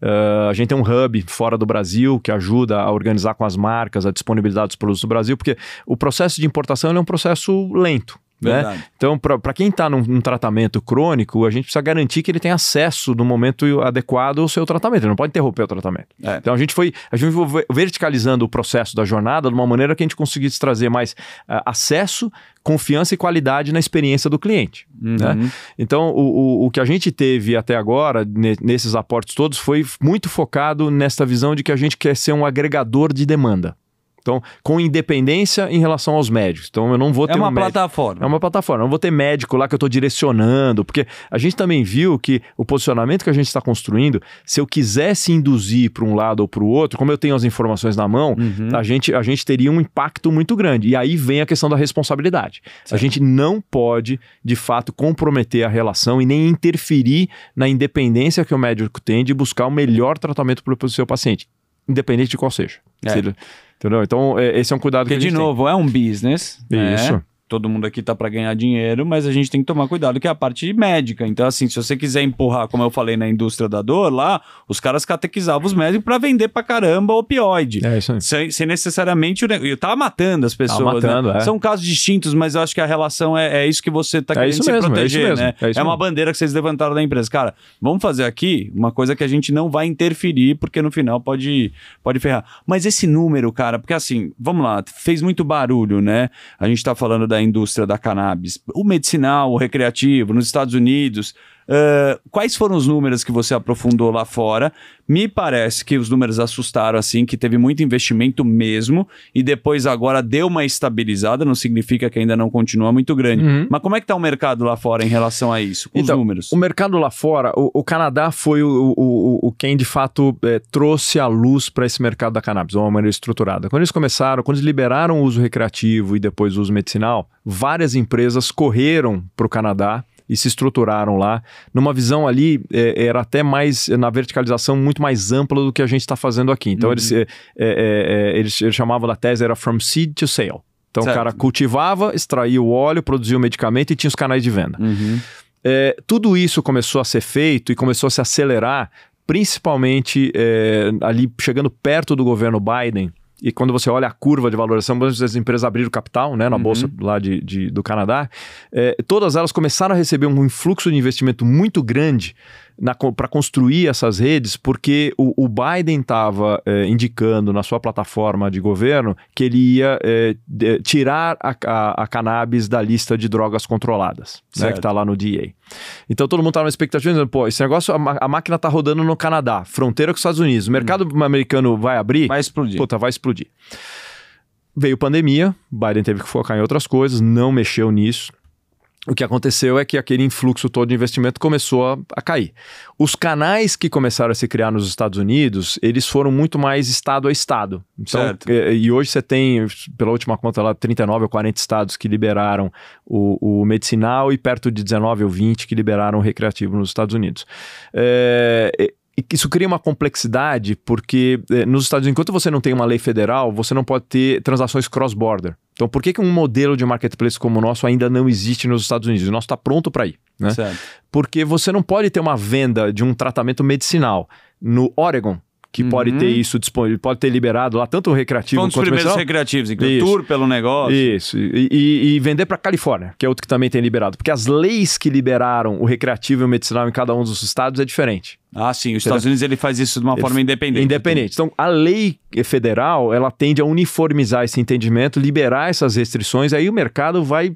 Uh, a gente tem um hub fora do Brasil que ajuda a organizar com as marcas a disponibilidade dos produtos do Brasil, porque o processo de importação é um processo lento. Né? Então, para quem está num, num, tratamento crônico, a gente precisa garantir que ele tem acesso no momento adequado ao seu tratamento. Ele não pode interromper o tratamento. É. Então, a gente foi a gente foi verticalizando o processo da jornada de uma maneira que a gente conseguisse trazer mais uh, acesso, confiança e qualidade na experiência do cliente. Uhum. Né? Então, o, o, o, que a gente teve até agora, nesses aportes todos, foi muito focado nessa visão de que a gente quer ser um agregador de demanda. Então, com independência em relação aos médicos. Então, eu não vou é ter. É uma um plataforma. É uma plataforma. Eu não vou ter médico lá que eu estou direcionando, porque a gente também viu que o posicionamento que a gente está construindo, se eu quisesse induzir para um lado ou para o outro, como eu tenho as informações na mão, uhum. a, gente, a gente teria um impacto muito grande. E aí vem a questão da responsabilidade. Certo. A gente não pode, de fato, comprometer a relação e nem interferir na independência que o médico tem de buscar o melhor tratamento para o seu paciente, independente de qual seja. É. Se Entendeu? Então, é, esse é um cuidado Porque, que a gente de novo, tem. é um business. Isso. Né? Todo mundo aqui tá para ganhar dinheiro, mas a gente tem que tomar cuidado que é a parte médica. Então, assim, se você quiser empurrar, como eu falei na indústria da dor, lá, os caras catequizavam os médicos para vender pra caramba opioide. É isso aí. Sem, sem necessariamente. Eu tava matando as pessoas. Tava matando, né? é. São casos distintos, mas eu acho que a relação é, é isso que você tá é querendo se mesmo, proteger, é né? É, é uma bandeira que vocês levantaram da empresa. Cara, vamos fazer aqui uma coisa que a gente não vai interferir, porque no final pode, pode ferrar. Mas esse número, cara, porque assim, vamos lá, fez muito barulho, né? A gente tá falando da indústria da cannabis o medicinal, o recreativo, nos Estados Unidos, Uh, quais foram os números que você aprofundou lá fora? Me parece que os números assustaram assim, que teve muito investimento mesmo, e depois agora deu uma estabilizada, não significa que ainda não continua muito grande. Uhum. Mas como é que está o mercado lá fora em relação a isso, com então, os números? O mercado lá fora, o, o Canadá foi o, o, o, quem de fato é, trouxe a luz para esse mercado da cannabis, de uma maneira estruturada. Quando eles começaram, quando eles liberaram o uso recreativo e depois o uso medicinal, várias empresas correram para o Canadá e se estruturaram lá. Numa visão ali, é, era até mais, na verticalização, muito mais ampla do que a gente está fazendo aqui. Então, uhum. eles, é, é, é, eles, eles chamavam da tese, era from seed to sale. Então, certo. o cara cultivava, extraía o óleo, produzia o medicamento e tinha os canais de venda. Uhum. É, tudo isso começou a ser feito e começou a se acelerar, principalmente é, ali chegando perto do governo Biden, e quando você olha a curva de valorização, as empresas abriram capital né, na uhum. bolsa lá de, de do Canadá, é, todas elas começaram a receber um influxo de investimento muito grande para construir essas redes, porque o, o Biden estava é, indicando na sua plataforma de governo que ele ia é, de, tirar a, a, a, cannabis da lista de drogas controladas, né, que está lá no DEA. Então todo mundo estava na expectativa dizendo, pô, esse negócio, a, a máquina está rodando no Canadá, fronteira com os Estados Unidos, o mercado hum. americano vai abrir? Vai explodir. Puta, vai explodir. Veio pandemia, Biden teve que focar em outras coisas, não mexeu nisso o que aconteceu é que aquele influxo todo de investimento começou a, a, cair. Os canais que começaram a se criar nos Estados Unidos, eles foram muito mais estado a estado. Então, e, e, hoje você tem, pela última conta lá, 39 ou 40 estados que liberaram o, o, medicinal e perto de 19 ou 20 que liberaram o recreativo nos Estados Unidos. É, isso cria uma complexidade porque eh, nos Estados Unidos, enquanto você não tem uma lei federal, você não pode ter transações cross-border. Então, por que, que um modelo de marketplace como o nosso ainda não existe nos Estados Unidos? O nosso está pronto para ir. Né? Porque você não pode ter uma venda de um tratamento medicinal no Oregon, que uhum. pode ter isso disponível, pode ter liberado lá tanto o recreativo Foi um dos quanto primeiros recreativos, inclusive, tour pelo negócio. Isso, e, e, e vender para Califórnia, que é outro que também tem liberado, porque as leis que liberaram o recreativo e o medicinal em cada um dos estados é diferente. Ah, sim. Os Estados Unidos ele faz isso de uma forma independente. Independente. Então, a lei federal, ela tende a uniformizar esse entendimento, liberar essas restrições, aí o mercado vai...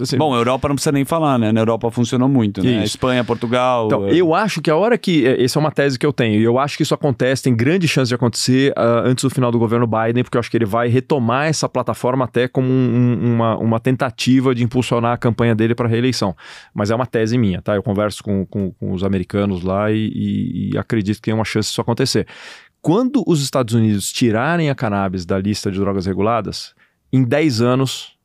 Assim... Bom, a Europa não precisa nem falar, né? Na Europa funcionou muito, né? Espanha, Portugal... Então, é... eu acho que a hora que... É, essa é uma tese que eu tenho, e eu acho que isso acontece, tem grande chance de acontecer uh, antes do final do governo Biden, porque eu acho que ele vai retomar essa plataforma até como um, uma, uma tentativa de impulsionar a campanha dele para a reeleição. Mas é uma tese minha, tá? Eu converso com, com, com os americanos lá e e, acredito que tem uma chance disso acontecer. Quando os Estados Unidos tirarem a cannabis da lista de drogas reguladas, em 10 anos,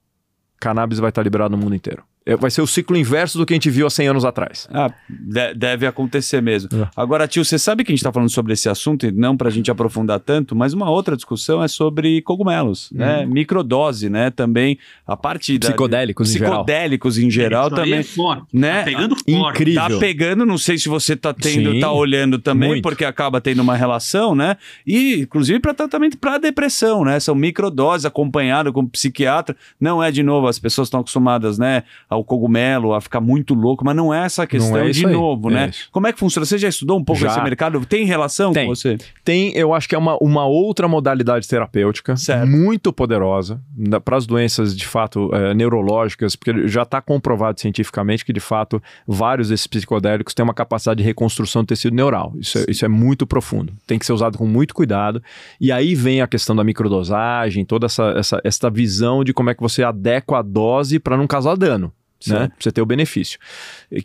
cannabis vai estar liberado no mundo inteiro. É, vai ser o ciclo inverso do que a gente viu há 100 anos atrás. Ah, de- deve acontecer mesmo. É. Agora, tio, você sabe que a gente está falando sobre esse assunto, e não para a gente aprofundar tanto, mas uma outra discussão é sobre cogumelos, né? Microdose, né? Também a parte da- Uhum. Psicodélicos em geral. psicodélicos em geral aí também. é forte. né? Tá pegando forte. Incrível. Tá pegando, não sei se você tá tendo, Sim, tá olhando também, muito. porque acaba tendo uma relação, né? E inclusive para tratamento para depressão, né? São microdoses acompanhado com psiquiatra. Não é de novo, as pessoas estão acostumadas, né, ao cogumelo, a ficar muito louco, mas não é essa questão é de aí, novo, é né? isso. Como é que funciona? Você já estudou um pouco Já. esse mercado? Tem relação Tem. com você? Tem, eu acho que é uma, uma outra modalidade terapêutica Certo. muito poderosa para as doenças de fato eh, neurológicas, porque já está comprovado cientificamente que de fato vários desses psicodélicos têm uma capacidade de reconstrução do tecido neural. Isso é, isso é muito profundo. Tem que ser usado com muito cuidado. E aí vem a questão da microdosagem, toda essa, essa, essa visão de como é que você adequa a dose para não causar dano. Né? Pra você ter o benefício.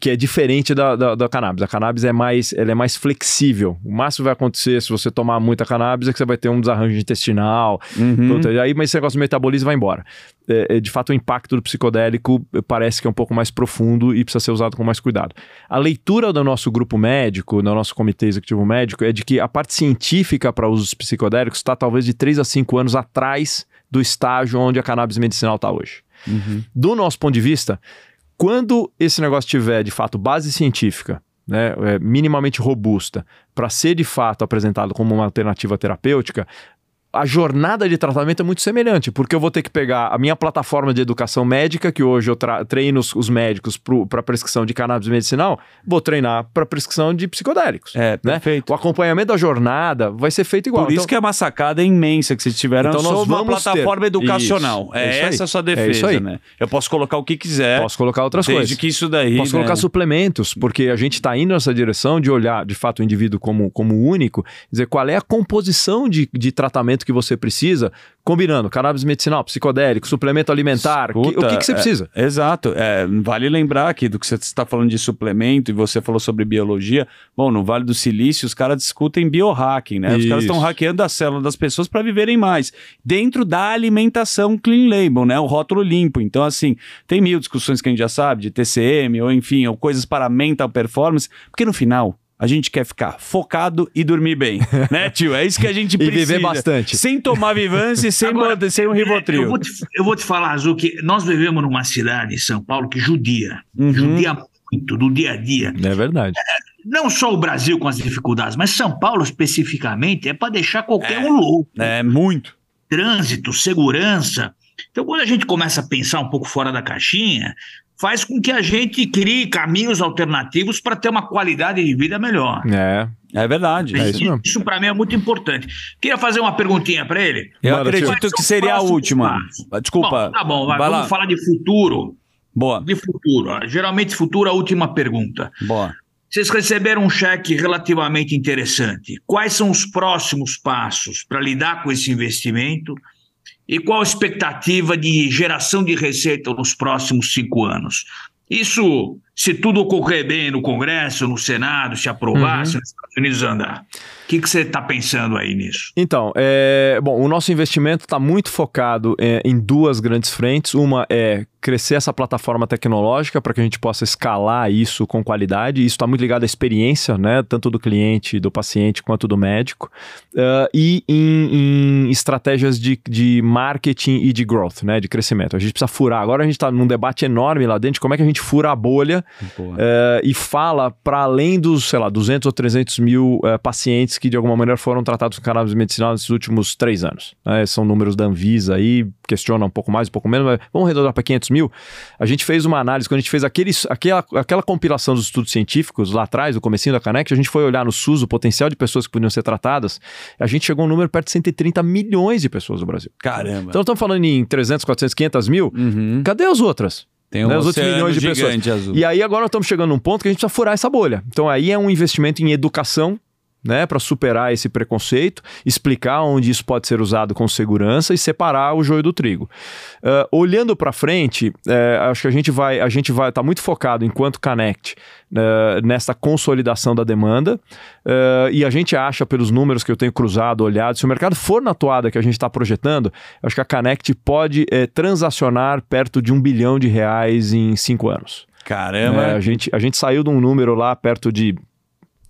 Que é diferente da, da, da cannabis. A cannabis é mais, ela é mais flexível. O máximo que vai acontecer se você tomar muita cannabis é que você vai ter um desarranjo intestinal. Uhum. E aí, mas esse negócio do metabolismo vai embora. É, é, de fato, o impacto do psicodélico parece que é um pouco mais profundo e precisa ser usado com mais cuidado. A leitura do nosso grupo médico, do nosso comitê executivo médico, é de que a parte científica para usos psicodélicos está talvez de 3 a 5 anos atrás do estágio onde a cannabis medicinal está hoje. Uhum. Do nosso ponto de vista, quando esse negócio tiver de fato base científica, né, é, minimamente robusta, para ser de fato apresentado como uma alternativa terapêutica, a jornada de tratamento é muito semelhante, porque eu vou ter que pegar a minha plataforma de educação médica, que hoje eu treino os, os médicos para prescrição de cannabis medicinal, vou treinar para prescrição de psicodélicos. É, né? perfeito. O acompanhamento da jornada vai ser feito igual. Por isso Então- que é uma sacada imensa que vocês tiveram Então nós uma vamos ter- plataforma educacional. Isso, é é isso aí. essa a sua É defesa, isso aí. né? Eu posso colocar o que quiser. Posso colocar outras desde coisas. que isso daí. Posso né? colocar suplementos, porque a gente está indo nessa direção de olhar, de fato, o indivíduo como, como único, dizer qual é a composição de, de tratamento que você precisa, combinando cannabis medicinal, psicodélico, suplemento alimentar, que- Escuta, o que, que você é, precisa? Exato. É, vale lembrar aqui do que você está falando de suplemento e você falou sobre biologia. Bom, no Vale do Silício, os caras discutem biohacking, né? Os caras Isso. estão hackeando a célula das pessoas para viverem mais. Dentro da alimentação clean label, né? O rótulo limpo. Então, assim, tem mil discussões que a gente já sabe, de TCM, ou enfim, ou coisas para mental performance, porque no final. A gente quer ficar focado e dormir bem, né, tio? É isso que a gente E precisa. viver bastante. Sem tomar vivância e sem, Agora, sem um Rivotril. Eu vou, te, eu vou te falar, Azul, que nós vivemos numa cidade, em São Paulo, que judia. Uhum. Judia muito, do dia a dia. É verdade. Não só o Brasil com as dificuldades, mas São Paulo especificamente é para deixar qualquer um louco. É, muito. Trânsito, segurança. Então, quando a gente começa a pensar um pouco fora da caixinha, faz com que a gente crie caminhos alternativos para ter uma qualidade de vida melhor. É. É verdade. É isso mesmo. Isso para mim é muito importante. Queria fazer uma perguntinha para ele. Eu acredito que seria a última. passos? Desculpa. Bom, tá bom, vai, Vai vamos lá. falar de futuro. Boa, De futuro. Geralmente, futuro é a última pergunta. boa. Vocês receberam um cheque relativamente interessante. Quais são os próximos passos para lidar com esse investimento? E qual a expectativa de geração de receita nos próximos cinco anos? Isso, se tudo ocorrer bem no Congresso, no Senado, se aprovar, Uhum. se os Estados Unidos andar. O que, você está pensando aí nisso? Então, é, bom, o nosso investimento está muito focado é, em duas grandes frentes. Uma é crescer essa plataforma tecnológica para que a gente possa escalar isso com qualidade. Isso está muito ligado à experiência, né, tanto do cliente, do paciente, quanto do médico. Uh, e em, em estratégias de, de marketing e de growth, né, de crescimento. A gente precisa furar. Agora a gente está num debate enorme lá dentro de como é que a gente fura a bolha eh, e fala para além dos, sei lá, 200 ou 300 mil eh, pacientes que de alguma maneira foram tratados com cannabis medicinal nesses últimos três anos. né? São números da Anvisa aí, questiona um pouco mais, um pouco menos, mas vamos arredondar para 500 mil. A gente fez uma análise, quando a gente fez aqueles, aquela, aquela compilação dos estudos científicos lá atrás, no comecinho da Canec, a gente foi olhar no SUS o potencial de pessoas que podiam ser tratadas, a gente chegou a um número perto de 130 milhões de pessoas no Brasil. Caramba. Então estamos falando em 300, 400, 500 mil, Uhum. cadê as outras? Tem um né, os milhões de pessoas. azul. E aí agora nós estamos chegando num ponto que a gente precisa furar essa bolha. Então aí é um investimento em educação né, para superar esse preconceito, explicar onde isso pode ser usado com segurança e separar o joio do trigo. Uh, olhando para frente, uh, acho que a gente vai, a gente vai estar tá muito focado enquanto Connect uh, nessa consolidação da demanda uh, e a gente acha pelos números que eu tenho cruzado, olhado, se o mercado for na toada que a gente está projetando, acho que a Connect pode transacionar perto de um bilhão de reais em cinco anos. Caramba! É, a, gente, a gente saiu de um número lá perto de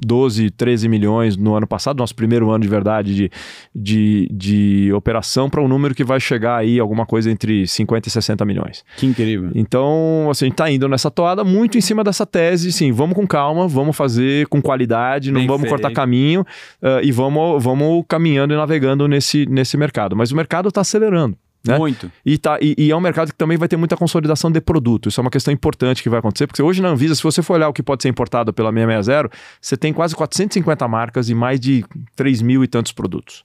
12, 13 milhões no ano passado, nosso primeiro ano de verdade de, de, de operação, para um número que vai chegar aí alguma coisa entre 50 e 60 milhões. Que incrível. Então, assim, a gente está indo nessa toada muito em cima dessa tese, sim, vamos com calma, vamos fazer com qualidade, não Bem vamos feito. cortar caminho uh, e vamos, vamos caminhando e navegando nesse, nesse mercado. Mas o mercado está acelerando. Né? Muito. E, tá, e, e, é um mercado que também vai ter muita consolidação de produto. Isso é uma questão importante que vai acontecer, porque hoje na Anvisa, se você for olhar o que pode ser importado pela 660, você tem quase 450 marcas e mais de 3 mil e tantos produtos.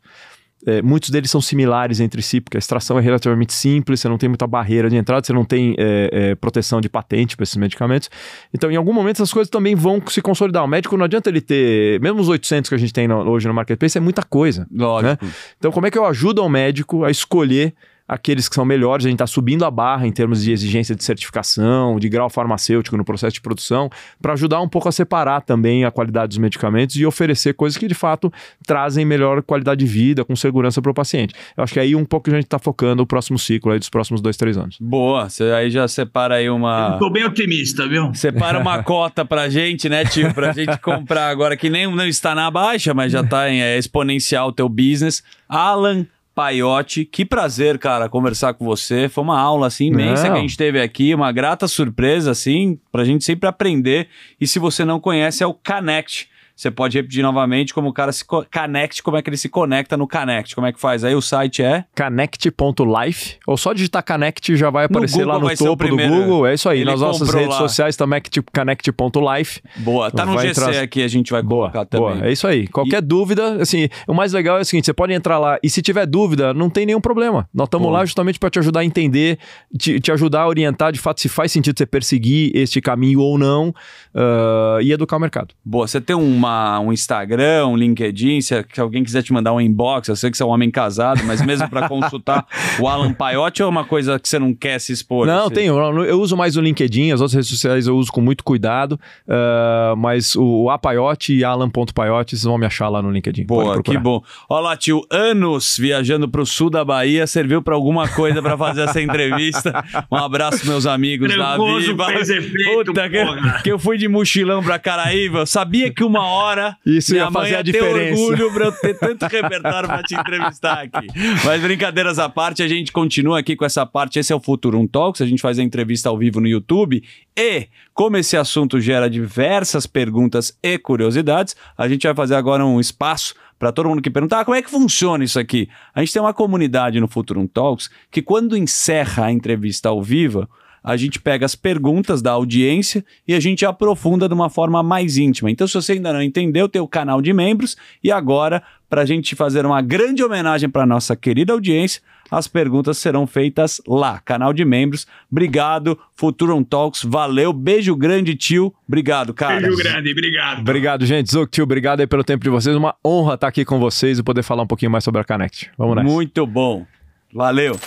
É, muitos deles são similares entre si, porque a extração é relativamente simples, você não tem muita barreira de entrada, você não tem é, é, proteção de patente para esses medicamentos. Então, em algum momento, essas coisas também vão se consolidar. O médico não adianta ele ter, mesmo os 800 que a gente tem no, hoje no marketplace, é muita coisa. Lógico. Né? Então, como é que eu ajudo o médico a escolher aqueles que são melhores, a gente está subindo a barra em termos de exigência de certificação, de grau farmacêutico no processo de produção, para ajudar um pouco a separar também a qualidade dos medicamentos e oferecer coisas que de fato trazem melhor qualidade de vida, com segurança para o paciente. Eu acho que é aí um pouco a gente está focando o próximo ciclo aí dos próximos dois, três anos. Boa, você aí já separa aí uma. Estou bem otimista, viu? Separa uma cota para gente, né, tio? Para gente comprar agora, que nem não está na baixa, mas já está em é, exponencial o teu business. Alan Paiotti, que prazer, cara, conversar com você. Foi uma aula assim imensa não. que a gente teve aqui, uma grata surpresa assim, pra gente sempre aprender. E se você não conhece, é o Connect. Você pode repetir novamente como o cara se connect, como é que ele se conecta no Connect. Como é que faz? Aí o site é connect.life, ou só digitar Connect já vai aparecer lá no topo do Google. É isso aí. Ele Nas nossas redes lá. sociais também connect.life. Boa, tá no vai GC entrar... aqui, a gente vai boa, colocar também. Boa, é isso aí. Qualquer e... dúvida, assim, o mais legal é o seguinte, você pode entrar lá e se tiver dúvida, não tem nenhum problema. Nós estamos lá justamente para te ajudar a entender, te, te, ajudar a orientar de fato se faz sentido você perseguir este caminho ou não uh, e educar o mercado. Boa, você tem um uma, um Instagram, um LinkedIn, se, se, alguém quiser te mandar um inbox, eu sei que você é um homem casado, mas mesmo para consultar o Alan Paiotti é uma coisa que você não quer se expor? Não, assim? tenho. Eu, eu uso mais o LinkedIn, as outras redes sociais eu uso com muito cuidado, uh, mas o, o Apaiotti e Alan.paiotti, vocês vão me achar lá no LinkedIn. Boa, que bom. Olá, tio, anos viajando para o sul da Bahia, serviu para alguma coisa para fazer essa entrevista. Um abraço, meus amigos Nervoso da Viva. Fez efeito, Puta, que, que, eu fui de mochilão para Caraíva, sabia que uma hora. Isso ia fazer a diferença. Ter orgulho pra eu ter tanto repertório pra te entrevistar aqui. Mas brincadeiras à parte, a gente continua aqui com essa parte. Esse é o Futurum Talks. A gente faz a entrevista ao vivo no YouTube. E, como esse assunto gera diversas perguntas e curiosidades, a gente vai fazer agora um espaço para todo mundo que perguntar ah, como é que funciona isso aqui. A gente tem uma comunidade no Futurum Talks que, quando encerra a entrevista ao vivo, a gente pega as perguntas da audiência e a gente aprofunda de uma forma mais íntima. Então, se você ainda não entendeu, tem o canal de membros e agora, para a gente fazer uma grande homenagem para nossa querida audiência, as perguntas serão feitas lá, canal de membros. Obrigado, Futuron Talks, valeu, beijo grande, tio. Obrigado, cara. Beijo grande, obrigado. Obrigado, gente. Zuc, tio, obrigado aí pelo tempo de vocês. Uma honra estar aqui com vocês e poder falar um pouquinho mais sobre a Connect. Vamos nessa. Muito bom. Valeu.